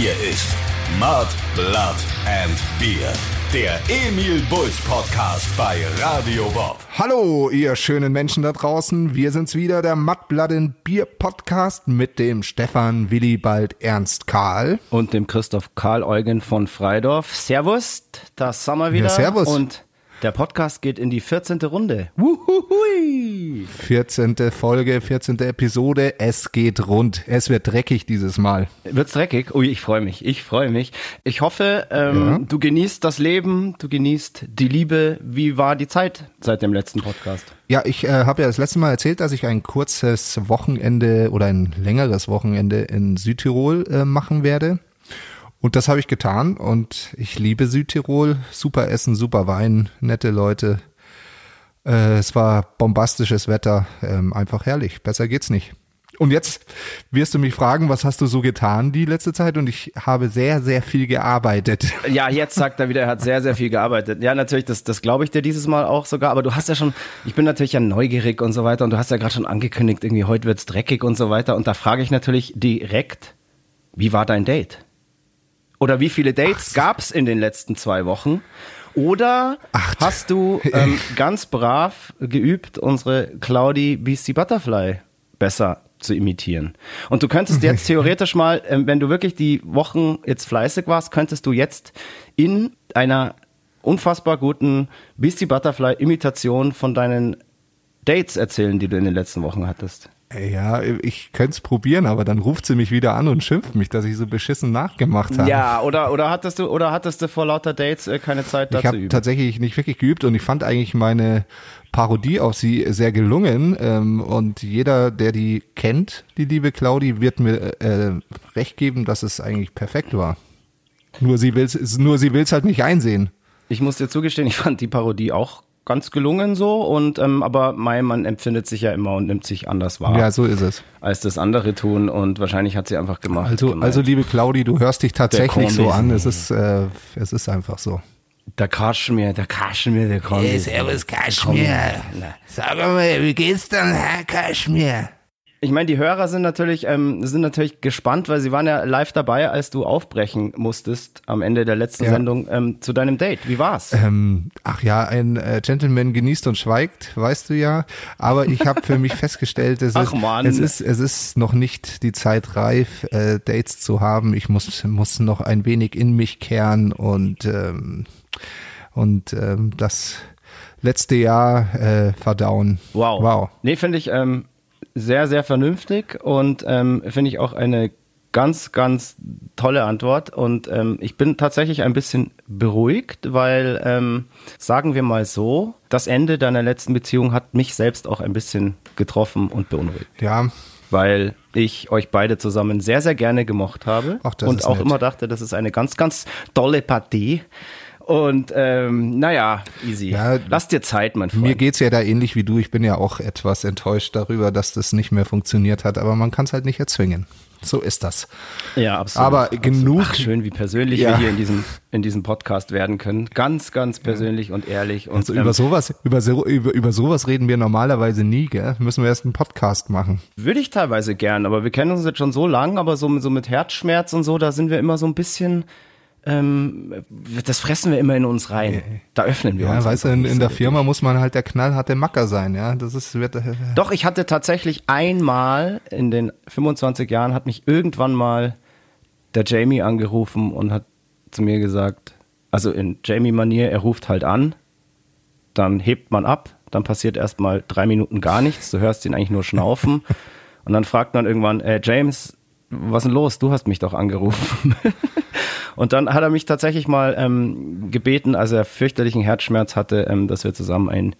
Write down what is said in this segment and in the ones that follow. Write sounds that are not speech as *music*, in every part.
Hier ist Mud, Blood and Beer. Der Emil Bulls Podcast bei Radio Bob. Hallo, ihr schönen Menschen da draußen. Wir sind's wieder, der Mud, Blood and Beer Podcast mit dem Stefan Willibald Ernst Karl. Und dem Christoph Karl Eugen von Freidorf. Servus, da sind wir wieder. Ja, servus. Und der Podcast geht in die 14. Runde. Wuhuhui. 14. Folge, 14. Episode. Es geht rund. Es wird dreckig dieses Mal. Wird's dreckig? Ui, ich freue mich. Ich freue mich. Ich hoffe, ähm, Ja. du genießt das Leben, du genießt die Liebe. Wie war die Zeit seit dem letzten Podcast? Ja, ich äh, habe ja das letzte Mal erzählt, dass ich ein kurzes Wochenende oder ein längeres Wochenende in Südtirol äh, machen werde. Und das habe ich getan und ich liebe Südtirol. Super Essen, super Wein, nette Leute. Äh, es war bombastisches Wetter, ähm, einfach herrlich. Besser geht's nicht. Und jetzt wirst du mich fragen, was hast du so getan die letzte Zeit? Und ich habe sehr, sehr viel gearbeitet. *laughs* Ja, jetzt sagt er wieder, er hat sehr, sehr viel gearbeitet. Ja, natürlich, das, das glaube ich dir dieses Mal auch sogar. Aber du hast ja schon, ich bin natürlich ja neugierig und so weiter. Und du hast ja gerade schon angekündigt, irgendwie heute wird's dreckig und so weiter. Und da frage ich natürlich direkt, wie war dein Date? Oder wie viele Dates gab's in den letzten zwei Wochen? Oder Ach, hast du ähm, *laughs* ganz brav geübt, unsere Cloudy Beastie Butterfly besser zu imitieren? Und du könntest jetzt *laughs* theoretisch mal, ähm, wenn du wirklich die Wochen jetzt fleißig warst, könntest du jetzt in einer unfassbar guten Beastie Butterfly Imitation von deinen Dates erzählen, die du in den letzten Wochen hattest. Ja, ich könnte es probieren, aber dann ruft sie mich wieder an und schimpft mich, dass ich so beschissen nachgemacht habe. Ja, oder, oder hattest du, oder hattest du vor lauter Dates äh, keine Zeit Ich dazu habe üben? tatsächlich nicht wirklich geübt und ich fand eigentlich meine Parodie auf sie sehr gelungen. Ähm, und jeder, der die kennt, die liebe Claudi, wird mir äh, recht geben, dass es eigentlich perfekt war. Nur sie will's, nur sie will's halt nicht einsehen. Ich muss dir zugestehen, ich fand die Parodie auch ganz gelungen so und ähm, aber mein man empfindet sich ja immer und nimmt sich anders wahr Ja, so ist es. als das andere tun und wahrscheinlich hat sie einfach gemacht. Also, gemeint. also liebe Claudi, du hörst dich tatsächlich so an. Es ist, äh, es ist einfach so. der Kaschmir, der Kaschmir, der kommt. Hey, servus Kaschmir. Sag mal, wie geht's denn, Herr Kaschmir? Ich meine, die Hörer sind natürlich ähm, sind natürlich gespannt, weil sie waren ja live dabei, als du aufbrechen musstest am Ende der letzten Ja. Sendung ähm, zu deinem Date. Wie war's? Ähm, ach ja, ein äh, Gentleman genießt und schweigt, weißt du ja. Aber ich habe für mich *laughs* festgestellt, es, Ach ist, es ist es ist noch nicht die Zeit reif, äh, Dates zu haben. Ich muss muss noch ein wenig in mich kehren und ähm, und ähm, das letzte Jahr äh, verdauen. Wow. Wow. Nee, finde ich ähm, sehr, sehr vernünftig und ähm, finde ich auch eine ganz, ganz tolle Antwort. Und ähm, ich bin tatsächlich ein bisschen beruhigt, weil, ähm, sagen wir mal so, das Ende deiner letzten Beziehung hat mich selbst auch ein bisschen getroffen und beunruhigt. Ja, Weil ich euch beide zusammen sehr, sehr gerne gemocht habe Ach, das und auch nett. immer dachte, das ist eine ganz, ganz tolle Partie. Und ähm, naja, easy. Ja, Lass dir Zeit, mein Freund. mir geht's ja da ähnlich wie du. Ich bin ja auch etwas enttäuscht darüber, dass das nicht mehr funktioniert hat. Aber man kann es halt nicht erzwingen. So ist das. Ja, absolut. Aber absolut. genug- Ach, schön, wie persönlich Ja. wir hier in diesem, in diesem Podcast werden können. Ganz, ganz persönlich und ehrlich. Und, Also ähm, über sowas, über, so, über, über sowas reden wir normalerweise nie, gell? Müssen wir erst einen Podcast machen. würde ich teilweise gern, aber wir kennen uns jetzt schon so lang, aber so, so mit Herzschmerz und so, da sind wir immer so ein bisschen, ähm, das fressen wir immer in uns rein. Da öffnen wir Ja, uns. weißt du, in, in der. Firma muss man halt der knallharte Macker sein, ja. Das ist, wird, äh, Doch, ich hatte tatsächlich einmal in den 25 Jahren hat mich irgendwann mal der Jamie angerufen und hat zu mir gesagt, also in Jamie-Manier, er ruft halt an, dann hebt man ab, dann passiert erstmal drei Minuten gar nichts, du hörst ihn eigentlich nur schnaufen *laughs* und dann fragt man irgendwann, äh, James, was ist denn los? Du hast mich doch angerufen. *laughs* Und dann hat er mich tatsächlich mal ähm, gebeten, als er fürchterlichen Herzschmerz hatte, ähm, dass wir zusammen ein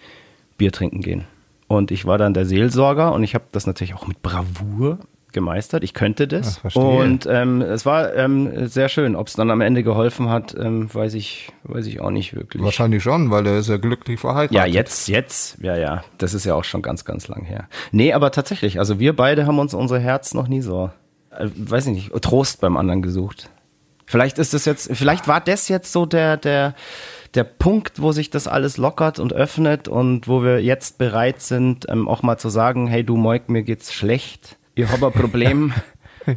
Bier trinken gehen. Und ich war dann der Seelsorger und ich habe das natürlich auch mit Bravour gemeistert. Ich könnte das. Ach, und ähm, es war ähm, sehr schön. Ob es dann am Ende geholfen hat, ähm, weiß ich, weiß ich auch nicht wirklich. wahrscheinlich schon, weil er ist ja glücklich verheiratet. Ja, jetzt, jetzt, ja, ja. Das ist ja auch schon ganz, ganz lang her. Nee, aber tatsächlich, also wir beide haben uns unser Herz noch nie so, weiß ich nicht, Trost beim anderen gesucht. Vielleicht ist das jetzt, vielleicht war das jetzt so der, der, der Punkt, wo sich das alles lockert und öffnet und wo wir jetzt bereit sind, ähm, auch mal zu sagen, hey du Moik, mir geht's schlecht. Ich habe ein Problem. *laughs*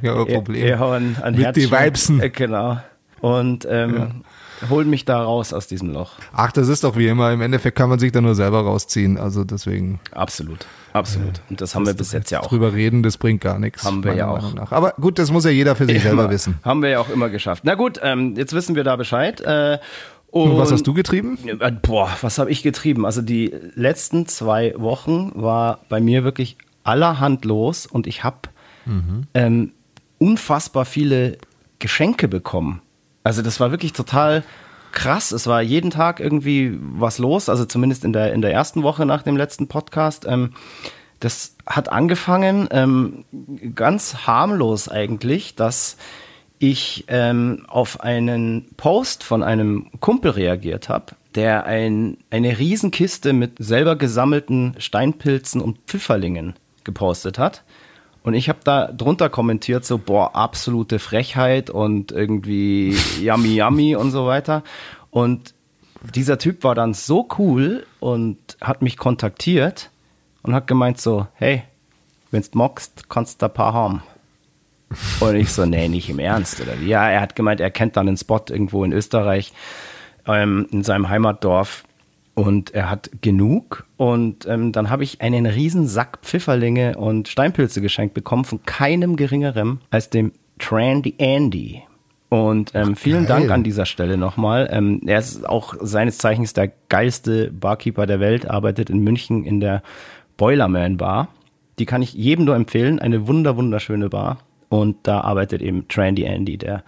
Ja, Problem. Eher ein, ein Mit die Herzchen. Weibsen. Äh, genau. Und ähm, holen mich da raus aus diesem Loch. Ach, das ist doch wie immer. Im Endeffekt kann man sich da nur selber rausziehen. Also deswegen Absolut. Absolut. Und das haben wir bis jetzt ja auch. drüber reden, das bringt gar nichts. Haben wir ja auch. Nach. Aber gut, das muss ja jeder für sich selber Immer. wissen. Haben wir ja auch immer geschafft. Na gut, ähm, jetzt wissen wir da Bescheid. Äh, und Und was hast du getrieben? Äh, Boah, was habe ich getrieben? Also die letzten zwei Wochen war bei mir wirklich allerhand los und ich habe ähm, unfassbar viele Geschenke bekommen. Also das war wirklich total krass. Es war jeden Tag irgendwie was los, also zumindest in der, in der ersten Woche nach dem letzten Podcast. Ähm, das hat angefangen ähm, ganz harmlos eigentlich, dass ich ähm, auf einen Post von einem Kumpel reagiert habe, der ein, eine Riesenkiste mit selber gesammelten Steinpilzen und Pfifferlingen gepostet hat. Und ich habe da drunter kommentiert, so, boah, absolute Frechheit und irgendwie yummy yummy und so weiter. Und dieser Typ war dann so cool und hat mich kontaktiert und hat gemeint so, hey, wenn's magst, kannst du ein paar haben. Und ich so, nee, nicht im Ernst, oder wie? Ja, er hat gemeint, er kennt dann einen Spot irgendwo in Österreich, ähm, in seinem Heimatdorf. Und er hat genug. Und ähm, dann habe ich einen riesen Sack Pfifferlinge und Steinpilze geschenkt bekommen von keinem geringerem als dem Trandy Andy. Und ähm, vielen geil. Dank an dieser Stelle nochmal. Ähm, er ist auch seines Zeichens der geilste Barkeeper der Welt, arbeitet in München in der Boilerman Bar. Die kann ich jedem nur empfehlen. Eine wunder, wunderschöne Bar. Und da arbeitet eben Trandy Andy, der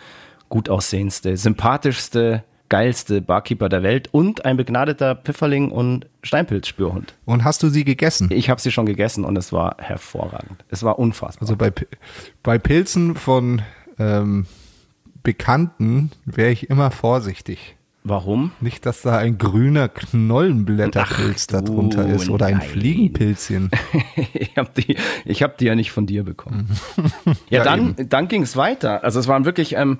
gut aussehendste, sympathischste, geilste Barkeeper der Welt und ein begnadeter Pfifferling und Steinpilzspürhund. Und hast du sie gegessen? Ich habe sie schon gegessen und es war hervorragend. Es war unfassbar. Also bei, bei Pilzen von ähm, Bekannten wäre ich immer vorsichtig. Warum? Nicht, dass da ein grüner Knollenblätterpilz Ach, darunter ist oder ein nein. Fliegenpilzchen. *laughs* ich habe die, ich hab die ja nicht von dir bekommen. ja, Ja, dann, dann ging es weiter. Also es waren wirklich ähm,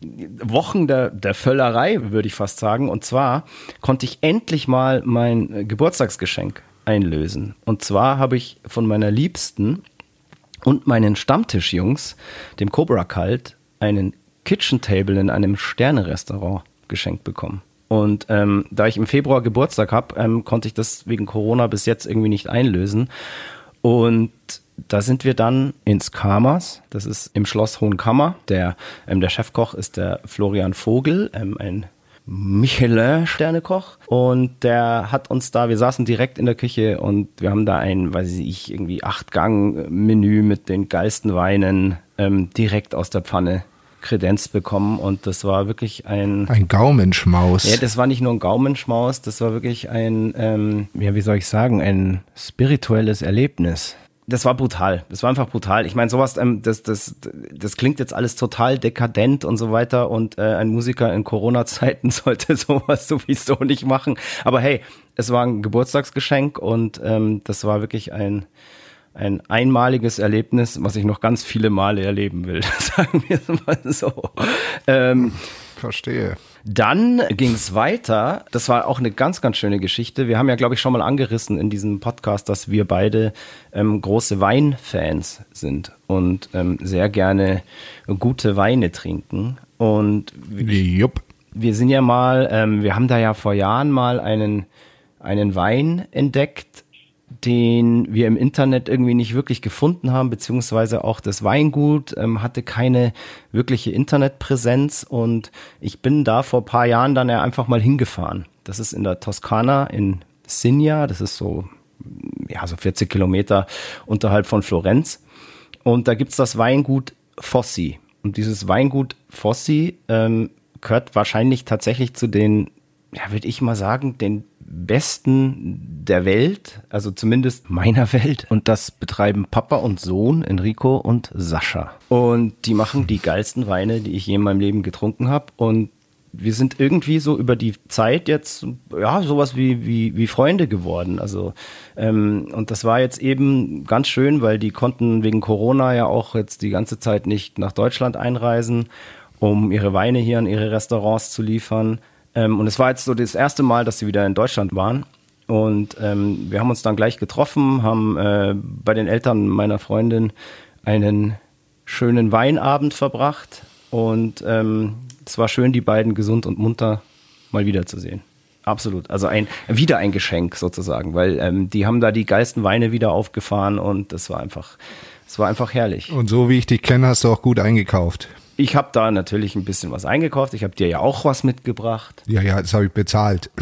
Wochen der, der Völlerei, würde ich fast sagen. Und zwar konnte ich endlich mal mein Geburtstagsgeschenk einlösen. Und zwar habe ich von meiner Liebsten und meinen Stammtischjungs, dem Cobra Cult, einen Kitchen Table in einem Sterne-Restaurant geschenkt bekommen. Und ähm, da ich im Februar Geburtstag habe, ähm, konnte ich das wegen Corona bis jetzt irgendwie nicht einlösen. Und da sind wir dann ins Kamers. Das ist im Schloss Hohenkammer. Der, ähm, der Chefkoch ist der Florian Vogel, ähm, ein Michelin-Sternekoch. Und der hat uns da, wir saßen direkt in der Küche und wir haben da ein, weiß ich, irgendwie Acht-Gang-Menü mit den geilsten Weinen ähm, direkt aus der Pfanne kredenzt bekommen. Und das war wirklich ein, Ein Gaumenschmaus. ja, das war nicht nur ein Gaumenschmaus, das war wirklich ein, ähm, ja, wie soll ich sagen, ein spirituelles Erlebnis. Das war brutal. Das war einfach brutal. Ich meine, sowas, ähm, das, das, das klingt jetzt alles total dekadent und so weiter. Und äh, ein Musiker in Corona-Zeiten *laughs* sollte sowas sowieso nicht machen. Aber hey, es war ein Geburtstagsgeschenk und ähm, das war wirklich ein, ein einmaliges Erlebnis, was ich noch ganz viele Male erleben will. *laughs* Sagen wir es mal so. Ähm, Verstehe. Dann ging es weiter. Das war auch eine ganz, ganz schöne Geschichte. Wir haben ja, glaube ich, schon mal angerissen in diesem Podcast, dass wir beide ähm, große Weinfans sind und ähm, sehr gerne gute Weine trinken. Und Jupp. wir sind ja mal, ähm, wir haben da ja vor Jahren mal einen, einen Wein entdeckt, den wir im Internet irgendwie nicht wirklich gefunden haben, beziehungsweise auch das Weingut ähm, hatte keine wirkliche Internetpräsenz und ich bin da vor paar Jahren dann ja einfach mal hingefahren. Das ist in der Toskana in Signa, das ist so, ja, so 40 Kilometer unterhalb von Florenz. Und da gibt's das Weingut Fossi. Und dieses Weingut Fossi ähm, gehört wahrscheinlich tatsächlich zu den, ja, würde ich mal sagen, den besten der Welt, also zumindest meiner Welt. Und das betreiben Papa und Sohn, Enrico und Sascha. Und die machen die geilsten Weine, die ich je in meinem Leben getrunken habe. Und wir sind irgendwie so über die Zeit jetzt, ja, sowas wie, wie, wie Freunde geworden. Also, ähm, und das war jetzt eben ganz schön, weil die konnten wegen Corona ja auch jetzt die ganze Zeit nicht nach Deutschland einreisen, um ihre Weine hier an ihre Restaurants zu liefern. Ähm, und es war jetzt so das erste Mal, dass sie wieder in Deutschland waren. Und ähm, wir haben uns dann gleich getroffen, haben äh, bei den Eltern meiner Freundin einen schönen Weinabend verbracht und ähm, es war schön, die beiden gesund und munter mal wiederzusehen. Absolut. Also ein wieder ein Geschenk sozusagen, weil ähm, die haben da die geilsten Weine wieder aufgefahren und das war einfach, es war einfach herrlich. Und so wie ich dich kenne, hast du auch gut eingekauft. Ich habe da natürlich ein bisschen was eingekauft. Ich habe dir ja auch was mitgebracht. Ja, ja, das habe ich bezahlt. *clears throat*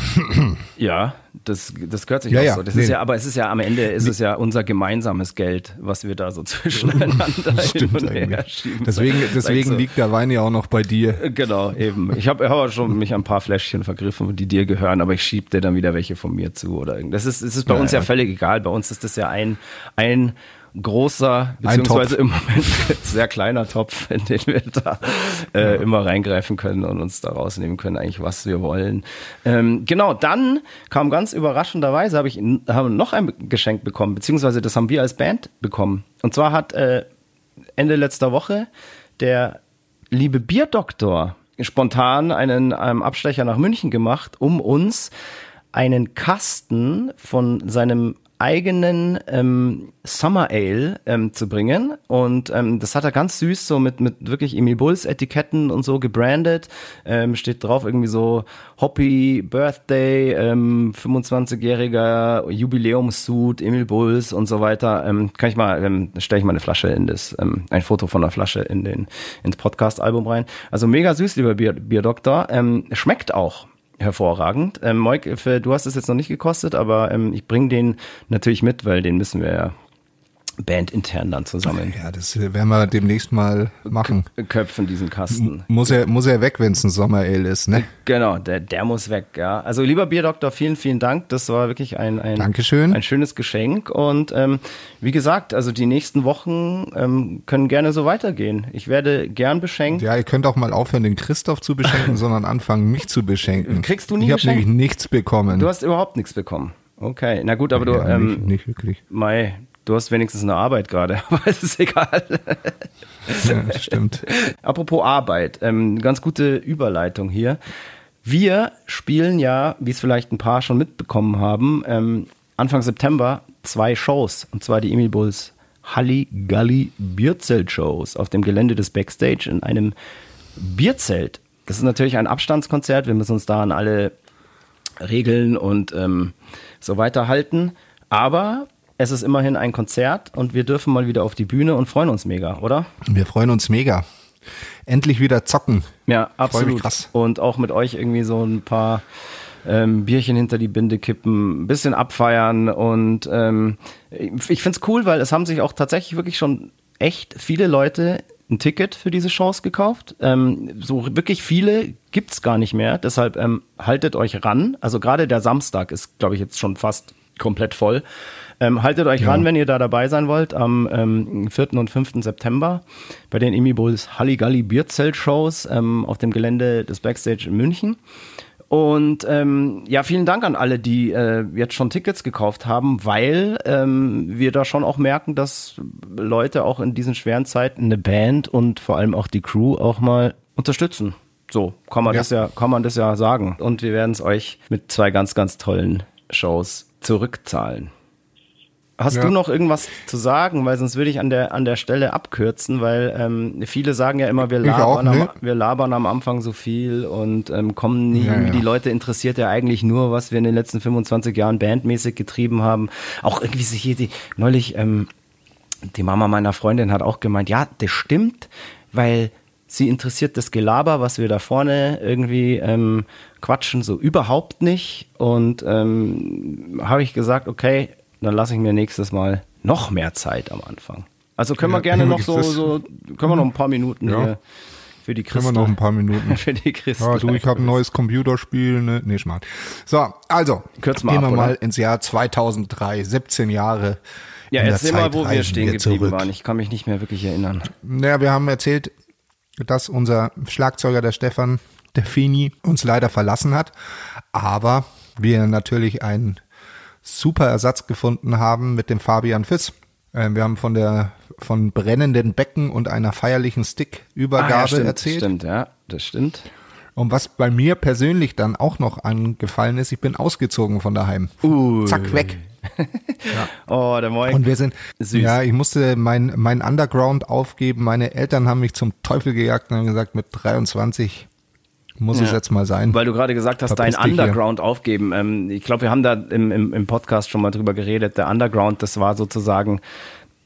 Ja, das, das gehört sich Ja, auch ja, so. Das nee. ist ja, aber es ist ja am Ende ist es ja unser gemeinsames Geld, was wir da so *laughs* zwischeneinander hin und her schieben. Deswegen, deswegen so. liegt der Wein ja auch noch bei dir. Genau, eben. Ich habe hab schon mich an ein paar Fläschchen vergriffen, die dir gehören, aber ich schieb dir dann wieder welche von mir zu oder irgend. Das ist, es ist bei Ja, uns ja, ja. völlig egal. Bei uns ist das ja ein, ein großer, beziehungsweise im Moment *laughs* sehr kleiner Topf, *laughs* in den wir da äh, immer reingreifen können und uns da rausnehmen können, eigentlich was wir wollen. Ähm, genau, dann kam ganz überraschenderweise, habe ich haben noch ein Geschenk bekommen, beziehungsweise das haben wir als Band bekommen. Und zwar hat äh, Ende letzter Woche der liebe Bierdoktor spontan einen, einen Abstecher nach München gemacht, um uns einen Kasten von seinem eigenen ähm, Summer Ale ähm, zu bringen. Und ähm, das hat er ganz süß so mit mit wirklich Emil Bulls Etiketten und so gebrandet. Ähm, steht drauf irgendwie so Hoppy Birthday ähm, 25-jähriger Jubiläumssuit Emil Bulls und so weiter. Ähm, kann ich mal ähm, stelle ich mal eine Flasche in das ähm, ein Foto von der Flasche in den ins Podcast Album rein. Also mega süß lieber Bier, Bierdoktor. Ähm, schmeckt auch hervorragend. Ähm, Moik, du hast es jetzt noch nicht gekostet, aber ähm, ich bringe den natürlich mit, weil den müssen wir ja bandintern dann zusammen Ja, das werden wir demnächst mal machen. köpfen, diesen Kasten. Muss er, muss er weg, wenn es ein Sommerale ist, ne? Genau, der, der muss weg, ja. Also lieber Bierdoktor, vielen, vielen Dank. Das war wirklich ein, ein, Dankeschön. ein schönes Geschenk. Und ähm, wie gesagt, also die nächsten Wochen ähm, können gerne so weitergehen. Ich werde gern beschenkt. Ja, ihr könnt auch mal aufhören, den Christoph zu beschenken, *laughs* sondern anfangen, mich zu beschenken. Kriegst du nie Ich habe nämlich nichts bekommen. Du hast überhaupt nichts bekommen. Okay, na gut, aber du, ja, ähm, nicht, nicht wirklich. Mai, du hast wenigstens eine Arbeit gerade, *laughs* aber es ist egal. Ja, stimmt. Apropos Arbeit, ähm, ganz gute Überleitung hier. Wir spielen ja, wie es vielleicht ein paar schon mitbekommen haben, ähm, Anfang September zwei Shows. Und zwar die Emil Bulls Halligalli Bierzelt Shows auf dem Gelände des Backstage in einem Bierzelt. Das ist natürlich ein Abstandskonzert. Wir müssen uns da an alle Regeln und ähm, so weiter halten. Aber es ist immerhin ein Konzert und wir dürfen mal wieder auf die Bühne und freuen uns mega, oder? Wir freuen uns mega. Endlich wieder zocken. Ja, Freu mich absolut. krass. Und auch mit euch irgendwie so ein paar ähm, Bierchen hinter die Binde kippen, ein bisschen abfeiern und ähm, ich find's cool, weil es haben sich auch tatsächlich wirklich schon echt viele Leute ein Ticket für diese Chance gekauft. Ähm, so wirklich viele gibt's gar nicht mehr. Deshalb ähm, haltet euch ran. Also gerade der Samstag ist, glaube ich, jetzt schon fast komplett voll. Ähm, haltet euch ran, wenn ihr da dabei sein wollt, am ähm, 4. und 5. September bei den Emi Bulls Halligalli Bierzelt-Shows ähm, auf dem Gelände des Backstage in München. Und ähm, ja, vielen Dank an alle, die äh, jetzt schon Tickets gekauft haben, weil ähm, wir da schon auch merken, dass Leute auch in diesen schweren Zeiten eine Band und vor allem auch die Crew auch mal unterstützen. So kann man Ja. das ja, kann man das ja sagen. Und wir werden es euch mit zwei ganz, ganz tollen Shows zurückzahlen. Hast Ja. du noch irgendwas zu sagen? Weil sonst würde ich an der, an der Stelle abkürzen, weil ähm, viele sagen ja immer, wir Ich auch, labern, am, ne? wir labern am Anfang so viel und ähm, kommen nie, Ja, ja. die Leute interessiert ja eigentlich nur, was wir in den letzten 25 Jahren bandmäßig getrieben haben. Auch irgendwie sich hier die, neulich, ähm, die Mama meiner Freundin hat auch gemeint, ja, das stimmt, weil sie interessiert das Gelaber, was wir da vorne irgendwie ähm, quatschen, so überhaupt nicht. Und ähm, habe ich gesagt, okay, dann lasse ich mir nächstes Mal noch mehr Zeit am Anfang. Also können wir Ja, gerne *laughs* noch so, so, können wir noch ein paar Minuten Ja. hier für die Können Christen. wir noch ein paar Minuten. *laughs* für die Christen. Ja, du, ich habe ein neues Computerspiel. Ne, nee, schmarrn. So, also, Kürz mal gehen ab, wir oder? mal ins Jahr 2003, 17 Jahre. Ja, in der erzähl mal, wo wir stehen geblieben zurück. waren. Ich kann mich nicht mehr wirklich erinnern. Naja, wir haben erzählt, dass unser Schlagzeuger, der Stefan, der Fini, uns leider verlassen hat. Aber wir natürlich einen super Ersatz gefunden haben mit dem Fabian Fiss. Ähm, Wir haben von der von brennenden Becken und einer feierlichen Stickübergabe Ah, ja, stimmt, erzählt. Stimmt, ja, das stimmt. Und was bei mir persönlich dann auch noch angefallen ist, ich bin ausgezogen von daheim. Uh. Zack, weg. *laughs* Oh, der Moin. Und wir sind, Süß. ja, ich musste mein, mein Underground aufgeben. Meine Eltern haben mich zum Teufel gejagt und haben gesagt, mit 23 muss es Ja. jetzt mal sein. Weil du gerade gesagt hast, dein Verpiss hier. Underground aufgeben. Ähm, ich glaube, wir haben da im, im, im Podcast schon mal drüber geredet. Der Underground, das war sozusagen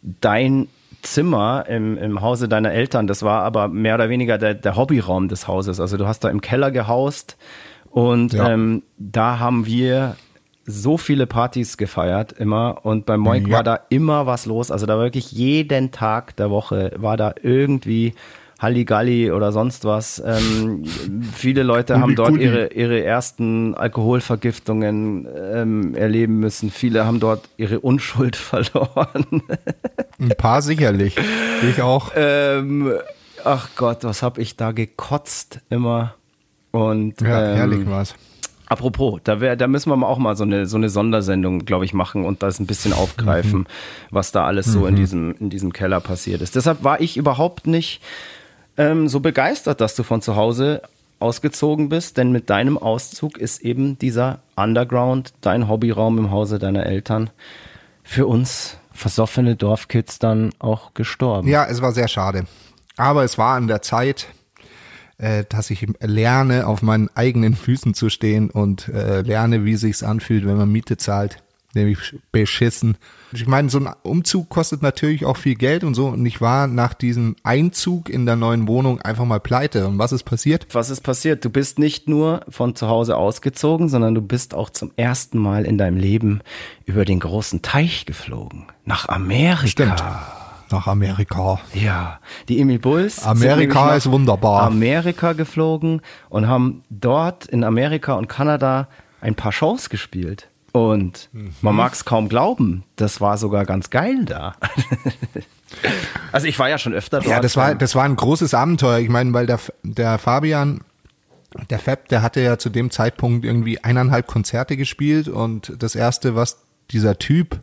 dein Zimmer im, im Hause deiner Eltern. Das war aber mehr oder weniger der, der Hobbyraum des Hauses. Also du hast da im Keller gehaust und Ja. ähm, da haben wir so viele Partys gefeiert immer und beim Moink Ja. war da immer was los. Also da wirklich jeden Tag der Woche war da irgendwie Halligalli oder sonst was. Ähm, viele Leute haben dort ihre, ihre ersten Alkoholvergiftungen ähm, erleben müssen. Viele haben dort ihre Unschuld *laughs* verloren. Ein paar sicherlich. Ich auch. ähm, ach Gott, was hab ich da gekotzt immer. Und ja, ähm, herrlich war's. Apropos, da, wär, da müssen wir auch mal so eine, so eine Sondersendung, glaube ich, machen und das ein bisschen aufgreifen, was da alles so in, diesem, in diesem Keller passiert ist. Deshalb war ich überhaupt nicht ähm, so begeistert, dass du von zu Hause ausgezogen bist, denn mit deinem Auszug ist eben dieser Underground, dein Hobbyraum im Hause deiner Eltern, für uns versoffene Dorfkids dann auch gestorben. Ja, es war sehr schade. Aber es war an der Zeit, äh, dass ich lerne, auf meinen eigenen Füßen zu stehen und äh, lerne, wie sich's anfühlt, wenn man Miete zahlt. Nämlich beschissen. Ich meine, so ein Umzug kostet natürlich auch viel Geld und so. Und ich war nach diesem Einzug in der neuen Wohnung einfach mal pleite. Und was ist passiert? Was ist passiert? Du bist nicht nur von zu Hause ausgezogen, sondern du bist auch zum ersten Mal in deinem Leben über den großen Teich geflogen. Nach Amerika. Stimmt. Nach Amerika. Ja, die Emil Bulls. Amerika ist wunderbar. Amerika geflogen und haben dort in Amerika und Kanada ein paar Shows gespielt. Und Mhm. man mag es kaum glauben, das war sogar ganz geil da. *laughs* also ich war ja schon öfter dort. Ja, das war, das war ein großes Abenteuer. Ich meine, weil der, der Fabian, der Fab, der hatte ja zu dem Zeitpunkt irgendwie eineinhalb Konzerte gespielt und das erste, was dieser Typ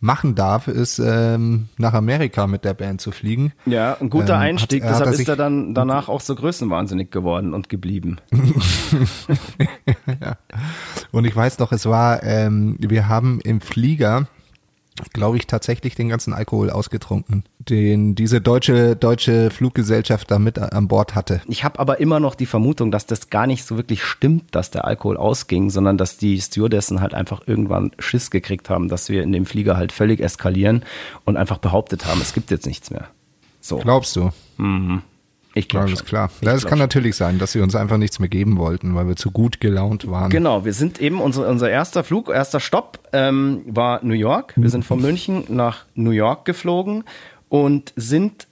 machen darf, ist ähm, nach Amerika mit der Band zu fliegen. Ja, ein guter Ähm, hat- Einstieg. hat Deshalb er ist er dann danach auch so größenwahnsinnig geworden und geblieben. *laughs* Und ich weiß noch, es war, ähm, wir haben im Flieger, glaube ich, tatsächlich den ganzen Alkohol ausgetrunken, den diese deutsche deutsche Fluggesellschaft da mit an Bord hatte. Ich habe aber immer noch die Vermutung, dass das gar nicht so wirklich stimmt, dass der Alkohol ausging, sondern dass die Stewardessen halt einfach irgendwann Schiss gekriegt haben, dass wir in dem Flieger halt völlig eskalieren und einfach behauptet haben, es gibt jetzt nichts mehr. So, Glaubst du? Ich glaube Alles schon. klar. Ich das kann schon. natürlich sein, dass sie uns einfach nichts mehr geben wollten, weil wir zu gut gelaunt waren. Genau, wir sind eben, unser, unser erster Flug, erster Stopp ähm, war New York. Wir sind von München nach New York geflogen und sind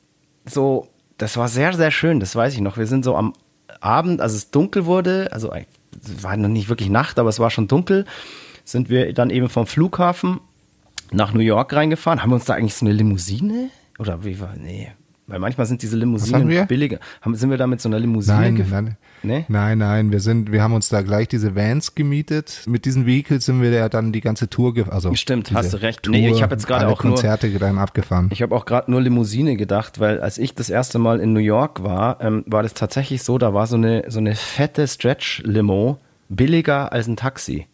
so, das war sehr, sehr schön, das weiß ich noch. Wir sind so am Abend, als es dunkel wurde, also es war noch nicht wirklich Nacht, aber es war schon dunkel, sind wir dann eben vom Flughafen nach New York reingefahren. Haben wir uns da eigentlich so eine Limousine? Oder wie war, nee. Weil manchmal sind diese haben Limousinen wir? billiger. Haben, sind wir da mit so einer Limousine Nein, gefahren? nein, Nee? nein, nein, wir sind, wir haben uns da gleich diese Vans gemietet. Mit diesen Vehicles sind wir ja dann die ganze Tour, also Stimmt, hast du recht. Nee, ich hab jetzt gerade auch nur- Konzerte dann abgefahren. Ich habe auch gerade nur Limousine gedacht, weil als ich das erste Mal in New York war, ähm, war das tatsächlich so, da war so eine, so eine fette Stretch-Limo billiger als ein Taxi.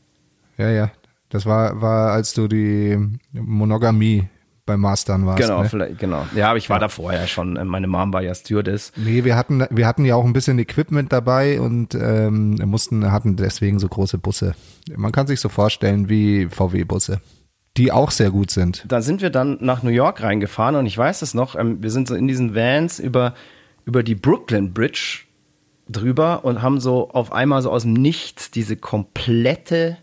ja, ja, das war, war, als du die Monogamie beim Mastern warst. Genau, ne? vielleicht, genau. Ja, aber ich war da vorher schon. äh, Meine Mom war ja Stewardess. Nee, wir hatten, wir hatten ja auch ein bisschen Equipment dabei und ähm, mussten, hatten deswegen so große Busse. Man kann sich so vorstellen wie VW-Busse, die auch sehr gut sind. Da sind wir dann nach New York reingefahren und ich weiß es noch, ähm, wir sind so in diesen Vans über, über die Brooklyn Bridge drüber und haben so auf einmal so aus dem Nichts diese komplette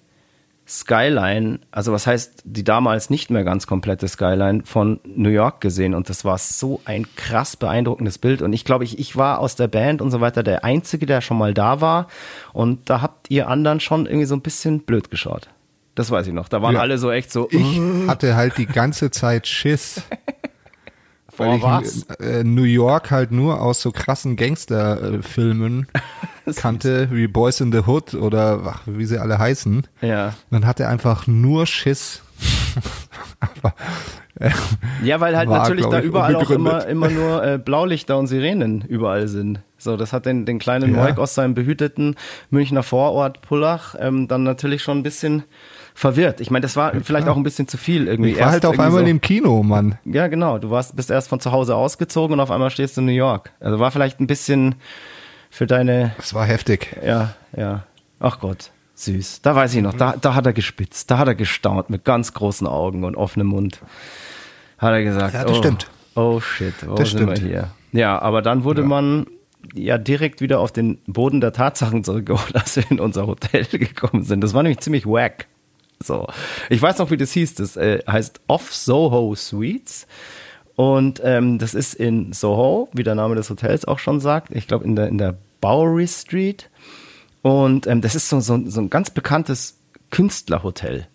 Skyline, also was heißt die damals nicht mehr ganz komplette Skyline von New York gesehen und das war so ein krass beeindruckendes Bild und ich glaube, ich, ich war aus der Band und so weiter der Einzige, der schon mal da war und da habt ihr anderen schon irgendwie so ein bisschen blöd geschaut. Das weiß ich noch. Da waren Ja. alle so echt so, Ich hatte halt die ganze Zeit Schiss. *laughs* vor weil ich äh, New York halt nur aus so krassen Gangsterfilmen *laughs* kannte, wie Boys in the Hood oder ach, wie sie alle heißen. Ja. Man hatte einfach nur Schiss. *laughs* Aber, äh, Ja, weil halt War, natürlich da ich, überall auch immer, immer nur äh, Blaulichter und Sirenen überall sind. So, das hat den, den kleinen Ja. Moik aus seinem behüteten Münchner Vorort Pullach ähm, dann natürlich schon ein bisschen verwirrt. Ich meine, das war vielleicht auch ein bisschen zu viel irgendwie. Ich war Erst halt auf einmal so, im Kino, Mann. Ja, genau. Du warst, bist erst von zu Hause ausgezogen und auf einmal stehst du in New York. Also war vielleicht ein bisschen für deine, Das war heftig. ja, ja. Ach Gott, süß. Da weiß ich noch, da, da hat er gespitzt, da hat er gestaunt mit ganz großen Augen und offenem Mund. Hat er gesagt. Ja, das oh, stimmt. Oh shit, wo Das sind stimmt. wir hier? Ja, aber dann wurde man ja direkt wieder auf den Boden der Tatsachen zurückgeholt, *laughs* als wir in unser Hotel *laughs* gekommen sind. Das war nämlich ziemlich wack. So. Ich weiß noch, wie das hieß. Das äh, heißt Off Soho Suites. Und ähm, das ist in Soho, wie der Name des Hotels auch schon sagt. Ich glaube, in der, in der Bowery Street. Und ähm, das ist so, so, so ein ganz bekanntes Künstlerhotel.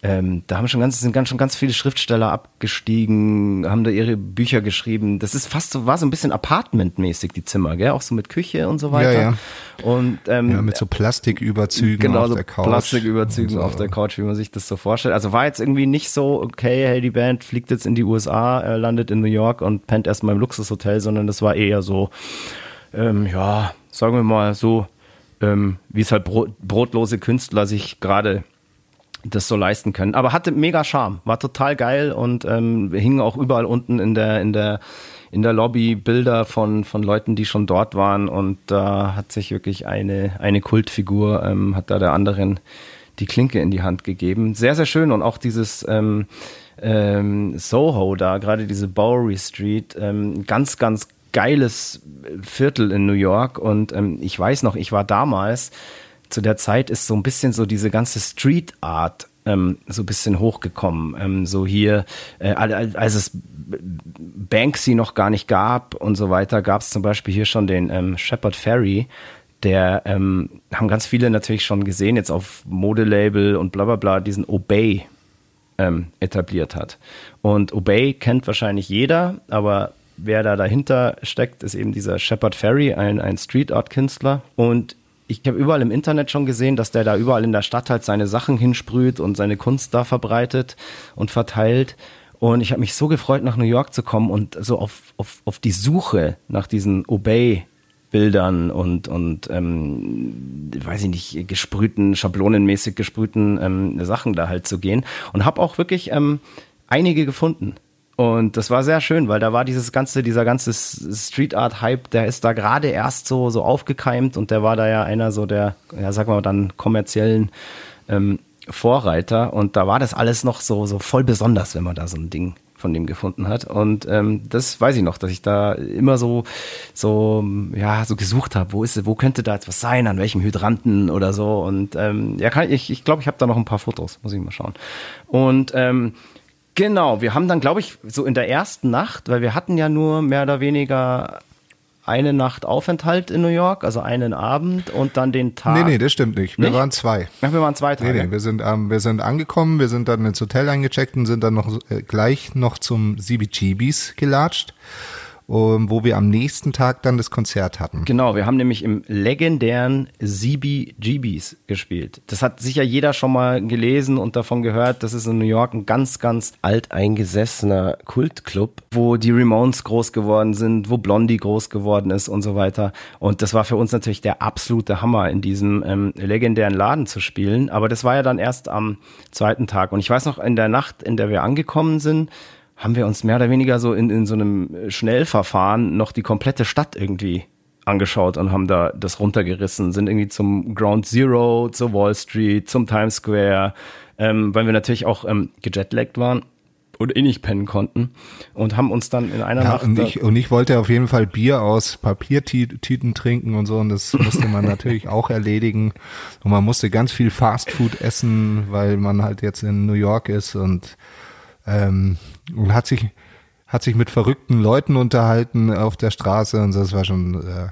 Ähm, da haben schon ganz, sind ganz, schon ganz viele Schriftsteller abgestiegen, haben da ihre Bücher geschrieben. Das ist fast so, war so ein bisschen Apartmentmäßig, die Zimmer, gell? Auch so mit Küche und so weiter. Ja, ja. Und ähm, Ja, mit so Plastiküberzügen genau, auf so der Couch. Plastiküberzügen so. auf der Couch, wie man sich das so vorstellt. Also war jetzt irgendwie nicht so, okay, hey, die Band fliegt jetzt in die USA, äh, landet in New York und pennt erstmal im Luxushotel, sondern das war eher so, ähm, ja, sagen wir mal so, ähm, wie es halt Brot, brotlose Künstler sich gerade das so leisten können. Aber hatte mega Charme, war total geil und ähm, wir hingen auch überall unten in der, in der, in der Lobby Bilder von, von Leuten, die schon dort waren und da hat sich wirklich eine, eine Kultfigur, ähm, hat da der anderen die Klinke in die Hand gegeben. Sehr, sehr schön und auch dieses ähm, ähm, Soho da, gerade diese Bowery Street, ähm, ganz, ganz geiles Viertel in New York und ähm, ich weiß noch, ich war damals, zu der Zeit ist so ein bisschen so diese ganze Street Art ähm, so ein bisschen hochgekommen. Ähm, so hier, äh, al- als es Banksy noch gar nicht gab und so weiter, gab es zum Beispiel hier schon den ähm, Shepard Ferry, der ähm, haben ganz viele natürlich schon gesehen, jetzt auf Modelabel und bla bla bla, diesen Obey ähm, etabliert hat. Und Obey kennt wahrscheinlich jeder, aber wer da dahinter steckt, ist eben dieser Shepard Ferry, ein, ein Street Art Künstler. Und ich habe überall im Internet schon gesehen, dass der da überall in der Stadt halt seine Sachen hinsprüht und seine Kunst da verbreitet und verteilt. Und ich habe mich so gefreut, nach New York zu kommen und so auf, auf, auf die Suche nach diesen Obey Bildern und, und ähm, weiß ich nicht, gesprühten, schablonenmäßig gesprühten ähm, Sachen da halt zu gehen. Und habe auch wirklich ähm, einige gefunden. Und das war sehr schön, weil da war dieses ganze, dieser ganze Street Art Hype, der ist da gerade erst so, so aufgekeimt und der war da ja einer so der, ja, sag mal dann kommerziellen ähm, Vorreiter. Und da war das alles noch so, so voll besonders, wenn man da so ein Ding von dem gefunden hat. Und ähm, das weiß ich noch, dass ich da immer so, so, ja, so gesucht habe, wo ist, wo könnte da jetzt was sein, an welchem Hydranten oder so. Und ähm, ja, kann ich, ich glaube, ich habe da noch ein paar Fotos, muss ich mal schauen. Und ähm, genau, wir haben dann, glaube ich, so in der ersten Nacht, weil wir hatten ja nur mehr oder weniger eine Nacht Aufenthalt in New York, also einen Abend und dann den Tag. Nee, nee, das stimmt nicht. Wir Nicht? waren zwei. Ja, wir waren zwei Nee, Tage. nee, wir sind, ähm, wir sind angekommen, wir sind dann ins Hotel eingecheckt und sind dann noch äh, gleich noch zum CBGBs gelatscht, wo wir am nächsten Tag dann das Konzert hatten. Genau, wir haben nämlich im legendären CBGBs gespielt. Das hat sicher jeder schon mal gelesen und davon gehört. Das ist in New York ein ganz, ganz alteingesessener Kultclub, wo die Ramones groß geworden sind, wo Blondie groß geworden ist und so weiter. Und das war für uns natürlich der absolute Hammer, in diesem ähm, legendären Laden zu spielen. Aber das war ja dann erst am zweiten Tag. Und ich weiß noch, in der Nacht, in der wir angekommen sind, haben wir uns mehr oder weniger so in, in so einem Schnellverfahren noch die komplette Stadt irgendwie angeschaut und haben da das runtergerissen, sind irgendwie zum Ground Zero, zur Wall Street, zum Times Square, ähm, weil wir natürlich auch ähm, gejetlaggt waren und eh nicht pennen konnten und haben uns dann in einer Ja, Nacht und ich, und ich wollte auf jeden Fall Bier aus Papiertüten trinken und so und das musste man *laughs* natürlich auch erledigen. Und man musste ganz viel Fastfood essen, weil man halt jetzt in New York ist und, ähm, und hat sich hat sich mit verrückten Leuten unterhalten auf der Straße und so, das war schon äh,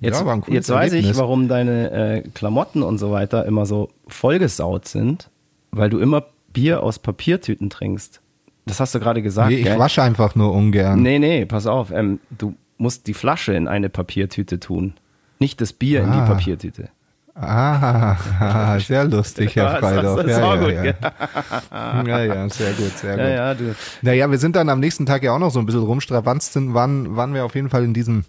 Jetzt, ja, war jetzt weiß ich, warum deine äh, Klamotten und so weiter immer so vollgesaut sind, weil du immer Bier aus Papiertüten trinkst. Das hast du gerade gesagt. Nee, ich gell? wasche einfach nur ungern. Nee, nee, pass auf. Ähm, du musst die Flasche in eine Papiertüte tun. Nicht das Bier in die Ah. Papiertüte. Ah, *laughs* sehr lustig, Herr Freidorf. Ja, ja, ja. *laughs* ja, ja, sehr gut, sehr gut. Ja, ja, du. Naja, wir sind dann am nächsten Tag ja auch noch so ein bisschen rumstravanzt sind, waren, waren wir auf jeden Fall in diesem